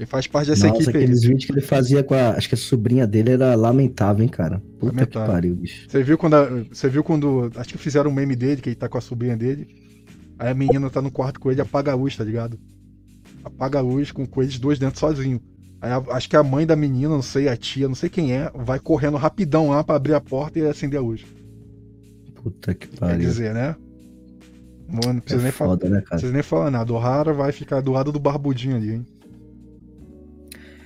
Ele faz parte dessa Nossa, equipe aqueles aí. vídeos que ele fazia com a. Acho que a sobrinha dele era lamentável, hein, cara. Puta lamentável. que pariu, bicho. Você viu quando. A, você viu quando. Acho que fizeram um meme dele, que ele tá com a sobrinha dele. Aí a menina tá no quarto com ele apaga a luz, tá ligado? Apaga a luz com, eles dois dentro sozinho. Aí, acho que a mãe da menina, não sei, a tia, não sei quem é, vai correndo rapidão lá pra abrir a porta e acender a luz. Puta que pariu. Quer dizer, né? Mano, não precisa, é nem, foda, falar, né, precisa nem falar nada. O Rara vai ficar do lado do barbudinho ali, hein?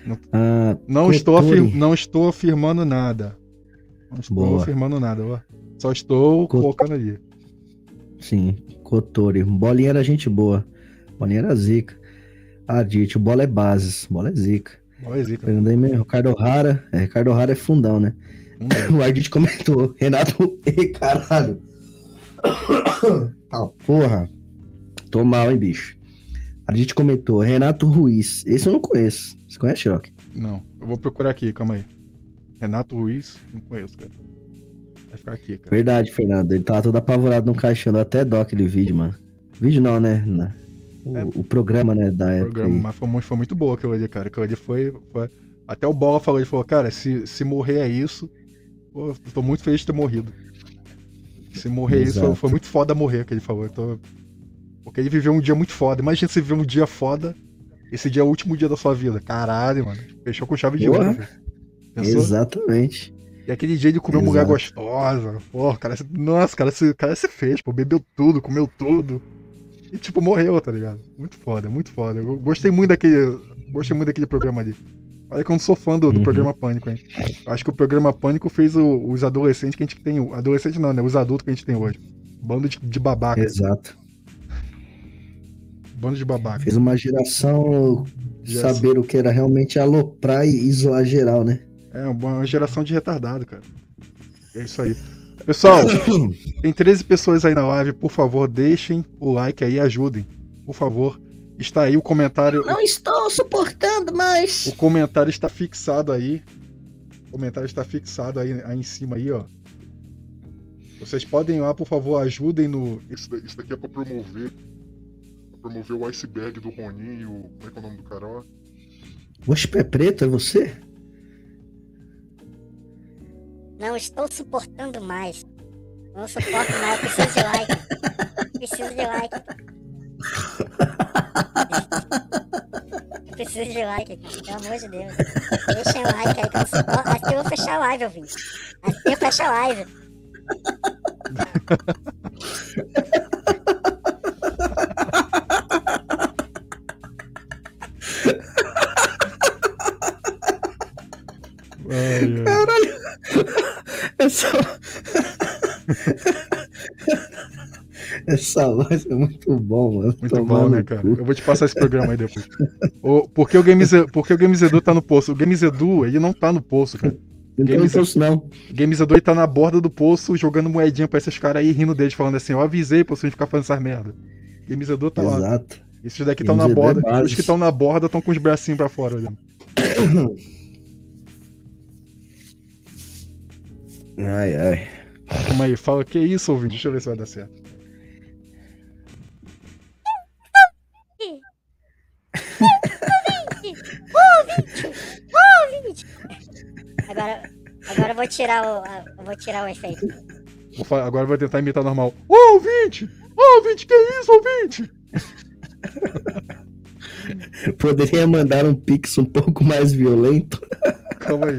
Não, ah, não estou, afir, não estou afirmando nada. Não estou Boa. afirmando nada, ó. Só estou colocando ali. Sim, Cotori. Bolinha era gente boa. Bolinha era zica. Adite, bola é bases, bola é zica. Ricardo Rara. É, Ricardo Rara é fundão, né? Hum. O Ardite comentou. Renato. Ei, caralho. Ah, porra. Tô mal, hein, bicho. Ardite comentou. Renato Ruiz. Esse eu não conheço. Você conhece, Choque? Não. Eu vou procurar aqui, calma aí. Renato Ruiz, não conheço, cara. Vai ficar aqui, cara. Verdade, Fernando. Ele tava todo apavorado no caixão. Até dó aquele vídeo, mano. Vídeo não, né? O, é, o programa, né, da época. Programa, mas foi muito, foi muito boa aquilo ali, cara. Aquilo ali foi, foi... Até o Bola falou, ele falou, cara, se, se morrer é isso, pô, tô muito feliz de ter morrido. Se morrer é isso, foi, muito foda morrer, que ele falou. Então, porque ele viveu um dia muito foda. Imagina você viver um dia foda, esse dia é o último dia da sua vida. Caralho, mano. Fechou com chave de ouro. Exatamente. E aquele dia ele comeu uma mulher Exato. gostosa. Pô, cara, nossa, cara, esse cara se fez, pô, bebeu tudo, comeu tudo. E tipo, morreu, tá ligado? Muito foda, muito foda. Eu gostei muito daquele. Gostei muito daquele programa ali. Olha que eu não sou fã do, do Uhum. programa Pânico, hein? Acho que o programa Pânico fez o- os adolescentes que a gente tem. Adolescente não, né? Os adultos que a gente tem hoje. Bando de, de babaca. Exato. Bando de babaca. Fez uma geração Yes. saber o que era realmente aloprar e zoar geral, né? É uma geração de retardado, cara. É isso aí. Pessoal, tem 13 pessoas aí na live. Por favor, deixem o like aí e ajudem. Por favor. Está aí o comentário. Não estou suportando mais. O comentário está fixado aí. O comentário está fixado aí, aí em cima aí, ó. Vocês podem ir lá, por favor, ajudem no. Isso, isso daqui é pra promover. Pra promover o iceberg do Roninho. Como é que é o nome do cara? Oxe, pé preto, é você? Não estou suportando mais. Não suporto mais, eu preciso de like. Preciso de like. Eu preciso de like, cara, pelo amor de Deus. Deixa o like aí que eu não suporto. Acho que eu vou fechar a live, ouvinte. Acho que eu fecho a live. Ai. É só. Essa voz é muito bom, mano. Muito Tomar bom, né, cara? cu. Eu vou te passar esse programa aí depois. O, porque, o Games, porque o Games Edu tá no poço. O Games Edu, ele não tá no poço, cara. Não tem Games- não. O Games Edu ele tá na borda do poço jogando moedinha pra esses caras aí, rindo deles, falando assim: Eu avisei pra vocês ficar fazendo essas merda. Games Edu tá lá. Exato. Esses daqui estão Games na é borda. base. Os que estão na borda estão com os bracinhos pra fora olhando. Ai, ai. Calma aí, fala, que isso, ouvinte? Deixa eu ver se vai dar certo. Agora, agora eu vou tirar o. Eu vou tirar o efeito. Vou agora eu vou tentar imitar normal. Ô, ouvinte! Ô, ouvinte, que isso, ouvinte? Poderia mandar um pix um pouco mais violento? Calma aí.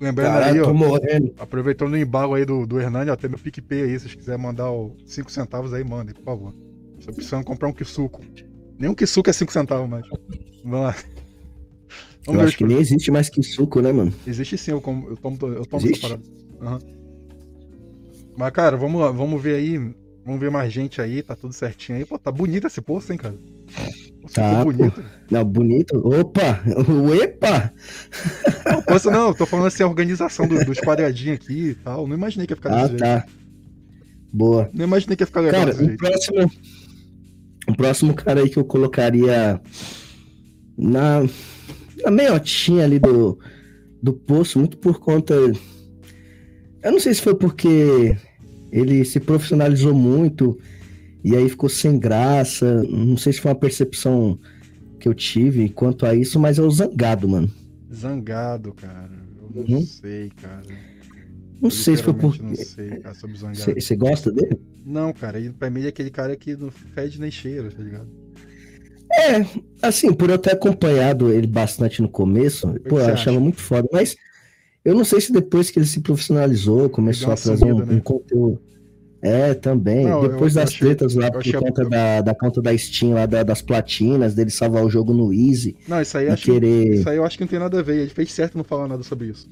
lembrando aí, ó. morrendo. Aproveitando o embalo aí do, do Hernani, ó, tem meu PicPay aí, se vocês quiserem mandar 5 centavos aí, mandem, por favor. Estou precisando comprar um Kisuko. Nem um Kisuko é 5 centavos mais. Vamos lá. Eu Vamos ver acho que nem existe mais que suco, né, mano? Existe sim, eu, como, eu tomo, eu tomo Existe? essa parada. Aham. Mas, cara, vamos vamos ver aí. Vamos ver mais gente aí, tá tudo certinho aí. Pô, tá bonito esse posto, hein, cara? Tá, bonito. Não, bonito. Opa! Epa! Não, posso, não, tô falando assim, a organização do- dos quadradinhos aqui e tal. Não imaginei que ia ficar Ah, desse jeito. tá. Boa. Não imaginei que ia ficar legal Cara, o jeito. próximo. O próximo cara aí que eu colocaria na, na meiotinha ali do, do poço, muito por conta. Eu não sei se foi porque ele se profissionalizou muito e aí ficou sem graça. Não sei se foi uma percepção que eu tive quanto a isso, mas é o zangado, mano. Zangado, cara. Eu não Uhum. sei, cara. Não sei se foi Literalmente porque. Não sei, cara, sobre zangado. Você gosta dele? Não, cara, ele, pra mim ele é aquele cara que não fede nem cheira, tá ligado? É, assim, por eu ter acompanhado ele bastante no começo, que pô, você eu achava acha? muito foda, mas eu não sei se depois que ele se profissionalizou, começou a trazer um, sumida, né? um conteúdo. É, também. Não, depois das achei- tretas lá por a- conta da, da conta da Steam, lá da- das platinas, dele salvar o jogo no Easy Não, isso aí, acho que, querer. isso aí eu acho que não tem nada a ver. Ele fez certo não falar nada sobre isso.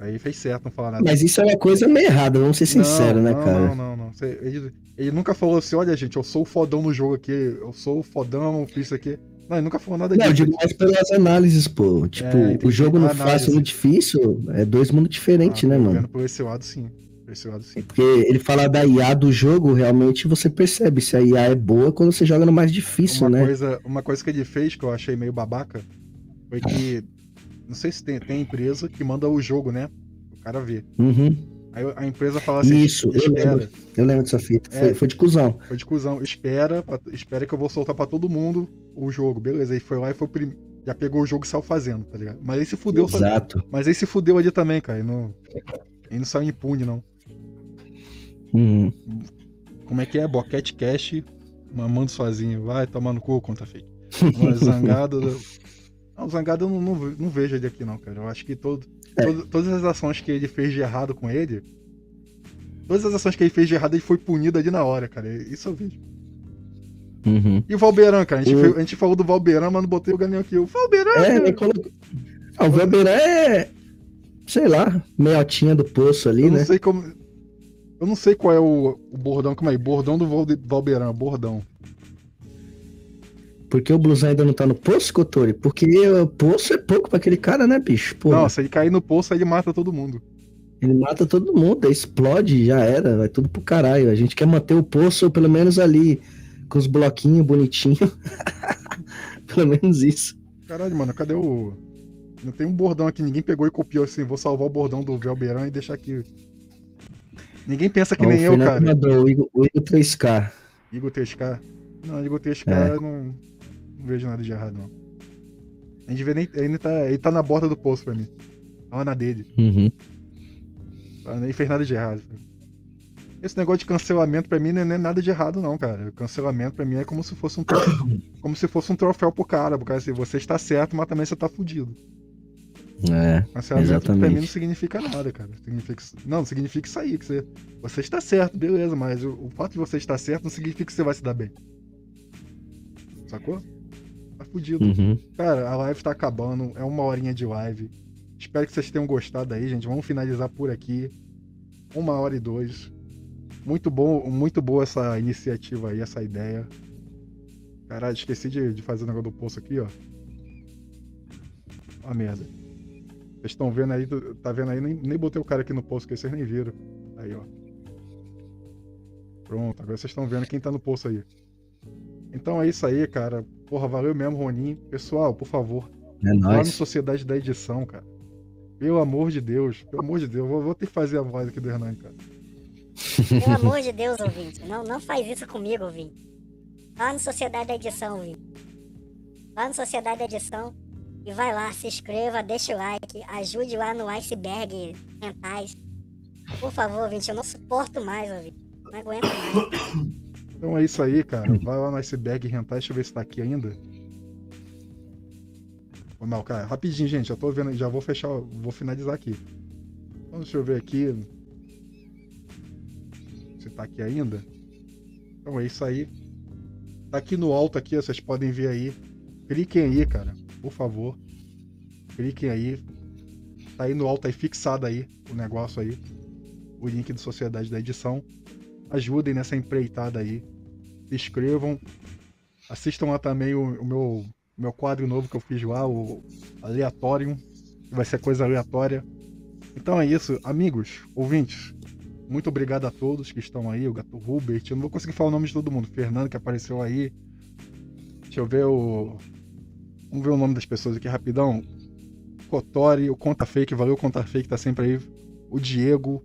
Aí fez certo não falar nada. Mas isso é uma coisa meio errada, vamos ser sinceros, não, né, não, cara? Não, não, não. Ele, ele nunca falou assim, olha, gente, eu sou o fodão no jogo aqui, eu sou o fodão, fiz isso aqui. Não, ele nunca falou nada Não, eu disso. digo mais pelas análises, pô. Tipo, entendi. o jogo no fácil e no difícil é dois mundos diferentes, Ah, né, mano? Por esse lado, sim. Por esse lado, sim. Porque ele fala da IA do jogo, realmente você percebe se a IA é boa quando você joga no mais difícil, Uma né? coisa, uma coisa que ele fez que eu achei meio babaca foi que. Não sei se tem, tem empresa que manda o jogo, né? O cara vê. Uhum. Aí a empresa fala assim, Isso, eu lembro. Eu lembro dessa fita. É. Foi, foi de cuzão. Foi de cuzão. Espera, espera que eu vou soltar pra todo mundo o jogo. Beleza, aí foi lá e foi o prim... Já pegou o jogo e saiu fazendo, tá ligado? Mas aí se fudeu. Exato. Mas aí se fudeu ali também, cara. E não, e não saiu impune, não. Uhum. Como é que é? Boquete Cash, mamando sozinho. Vai tomar no cu, conta fake. Zangado. Não, zangado eu não, não, não vejo ele aqui, não, cara. Eu acho que todo, É. todo- todas as ações que ele fez de errado com ele. Todas as ações que ele fez de errado, ele foi punido ali na hora, cara. Isso eu vejo. Uhum. E o Valberan, cara? A gente, Eu- a gente falou do Valberan, mas não botei o Ganinho aqui. O Valberan, É. Ah, o Weber é. Sei lá, meiotinha do poço ali, eu não né? sei como. Eu não sei qual é o, o bordão. Como é? Bordão do Valberan, bordão. Porque o blusão ainda não tá no poço, Kotori? Porque o poço é pouco pra aquele cara, né, bicho? Pô, Não, se ele cair no poço, aí ele mata todo mundo. ele mata todo mundo, explode, já era, vai tudo pro caralho. A gente quer manter o poço pelo menos ali, com os bloquinhos bonitinhos. pelo menos isso. Caralho, mano, cadê o. Não tem um bordão aqui, ninguém pegou e copiou assim. Vou salvar o bordão do Velberan e deixar aqui. Ninguém pensa que Ó, nem eu, cara. mandou o Igor, o Igor 3K. Igor 3K. Não, Igor 3K É. eu não, não vejo nada de errado, não. A gente vê nem. Ele tá, ele tá na borda do poço pra mim. Tá lá na dele. Uhum. Tá? Nem fez nada de errado. Esse negócio de cancelamento pra mim não é, nada de errado, não, cara. Cancelamento pra mim é como se fosse um troféu, como se fosse um troféu pro cara. Porque assim, você está certo, mas também você tá fudido. É, Cancelamento pra mim Exatamente. não significa nada, cara. Significa, não, significa isso aí, que você, você está certo, beleza, mas o, o fato de você estar certo não significa que você vai se dar bem. Sacou? Tá fudido. uhum. Cara, a live tá acabando, é uma horinha de live. Espero que vocês tenham gostado aí, gente. Vamos finalizar por aqui. Uma hora e dois. Muito bom, muito boa essa iniciativa aí, essa ideia. Caralho, esqueci de, de fazer o negócio do poço aqui, ó. Ó a merda. Vocês estão vendo aí, tá vendo aí? Nem, nem botei o cara aqui no poço, que vocês nem viram. Aí, ó. Pronto, agora vocês estão vendo quem tá no poço aí. Então é isso aí, cara. Porra, valeu mesmo, Ronin. Pessoal, por favor, É lá no nóis. Sociedade da Edição, cara. Pelo amor de Deus, pelo amor de Deus, vou, vou ter que fazer a voz aqui do Hernani, cara. Pelo amor de Deus, ouvinte. Não, não faz isso comigo, ouvinte. Lá no Sociedade da Edição, ouvinte. Lá no Sociedade da Edição. E vai lá, se inscreva, deixa o like. Ajude lá no Iceberg Rentais. Por favor, ouvinte. Eu não suporto mais, ouvinte. Não aguento mais. Então é isso aí, cara. Vai lá no Iceberg Rentar, deixa eu ver se tá aqui ainda. Ô, Não, cara, rapidinho, gente. Já tô vendo, já vou fechar, vou finalizar aqui. Então, deixa eu ver aqui. Se tá aqui ainda. Então é isso aí. Tá aqui no alto aqui, vocês podem ver aí. Cliquem aí, cara. Por favor. Cliquem aí. Tá aí no alto aí, fixado aí o negócio aí. O link do Sociedade da Edição ajudem nessa empreitada aí. Se inscrevam. Assistam lá também o, o meu, meu quadro novo que eu fiz lá, o Aleatório. Vai ser coisa aleatória. Então é isso, amigos, ouvintes. Muito obrigado a todos que estão aí, o Gato Hubert. Eu não vou conseguir falar o nome de todo mundo. Fernando que apareceu aí. Deixa eu ver o. Vamos ver o nome das pessoas aqui rapidão. Kotori, o Conta Fake, valeu Conta Fake, tá sempre aí. O Diego,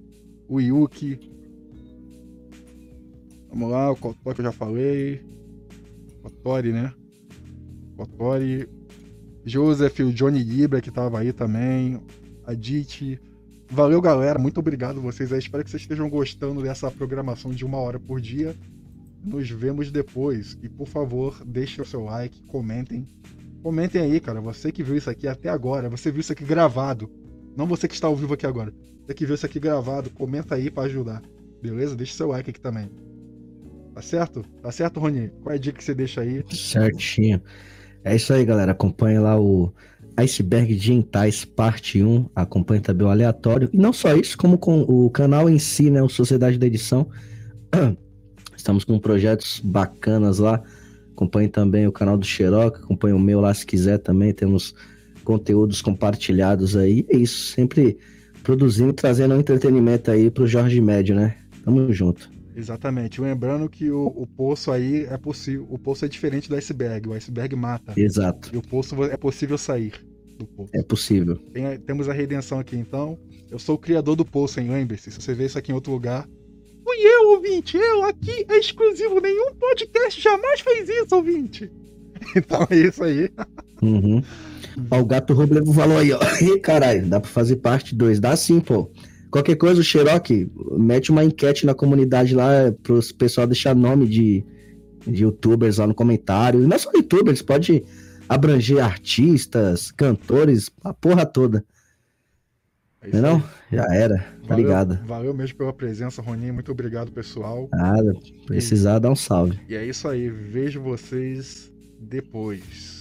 o Yuki, Vamos lá, o Kotori que eu já falei. Kotori, né? Kotori. Joseph, o Johnny Libra que tava aí também. A Dite. Valeu, galera. Muito obrigado vocês aí. Espero que vocês estejam gostando dessa programação de uma hora por dia. Nos vemos depois. E por favor, deixem o seu like, comentem. Comentem aí, cara. Você que viu isso aqui até agora, você viu isso aqui gravado. Não você que está ao vivo aqui agora. Você que viu isso aqui gravado, comenta aí pra ajudar. Beleza? Deixa seu like aqui também. Tá certo? Tá certo, Rony? Qual é a dica que você deixa aí? Certinho. É isso aí, galera. Acompanhe lá o Iceberg Gentais Parte 1. Acompanhe também o aleatório. E não só isso, como com o canal em si, né? O Sociedade da Edição. Estamos com projetos bacanas lá. Acompanhe também o canal do Xerox. Acompanhe o meu lá se quiser também. Temos conteúdos compartilhados aí. É isso. Sempre produzindo trazendo um entretenimento aí pro Jorge Médio, né? Tamo junto. Exatamente. Lembrando que o, o poço aí é possível. O poço é diferente do iceberg. O iceberg mata. Exato. E o poço é possível sair. do poço. É possível. Tem- temos a redenção aqui, então. Eu sou o criador do poço, hein? Lembre-se, se você vê isso aqui em outro lugar. Fui eu, ouvinte! Eu aqui é exclusivo, nenhum podcast jamais fez isso, ouvinte! Então é isso aí. Uhum. Ó, o gato Rublevo falou aí, ó. Ih, caralho, dá pra fazer parte 2. Dá sim, pô. Qualquer coisa, o Xerox, mete uma enquete na comunidade lá pros pessoal deixar nome de, de youtubers lá no comentário. Não só youtubers, pode abranger artistas, cantores, a porra toda. É Não é aí. não? Já era, tá Valeu- ligado? Valeu mesmo pela presença, Roninho. Muito obrigado, pessoal. Nada, precisar, dá um salve. E é isso aí. Vejo vocês depois.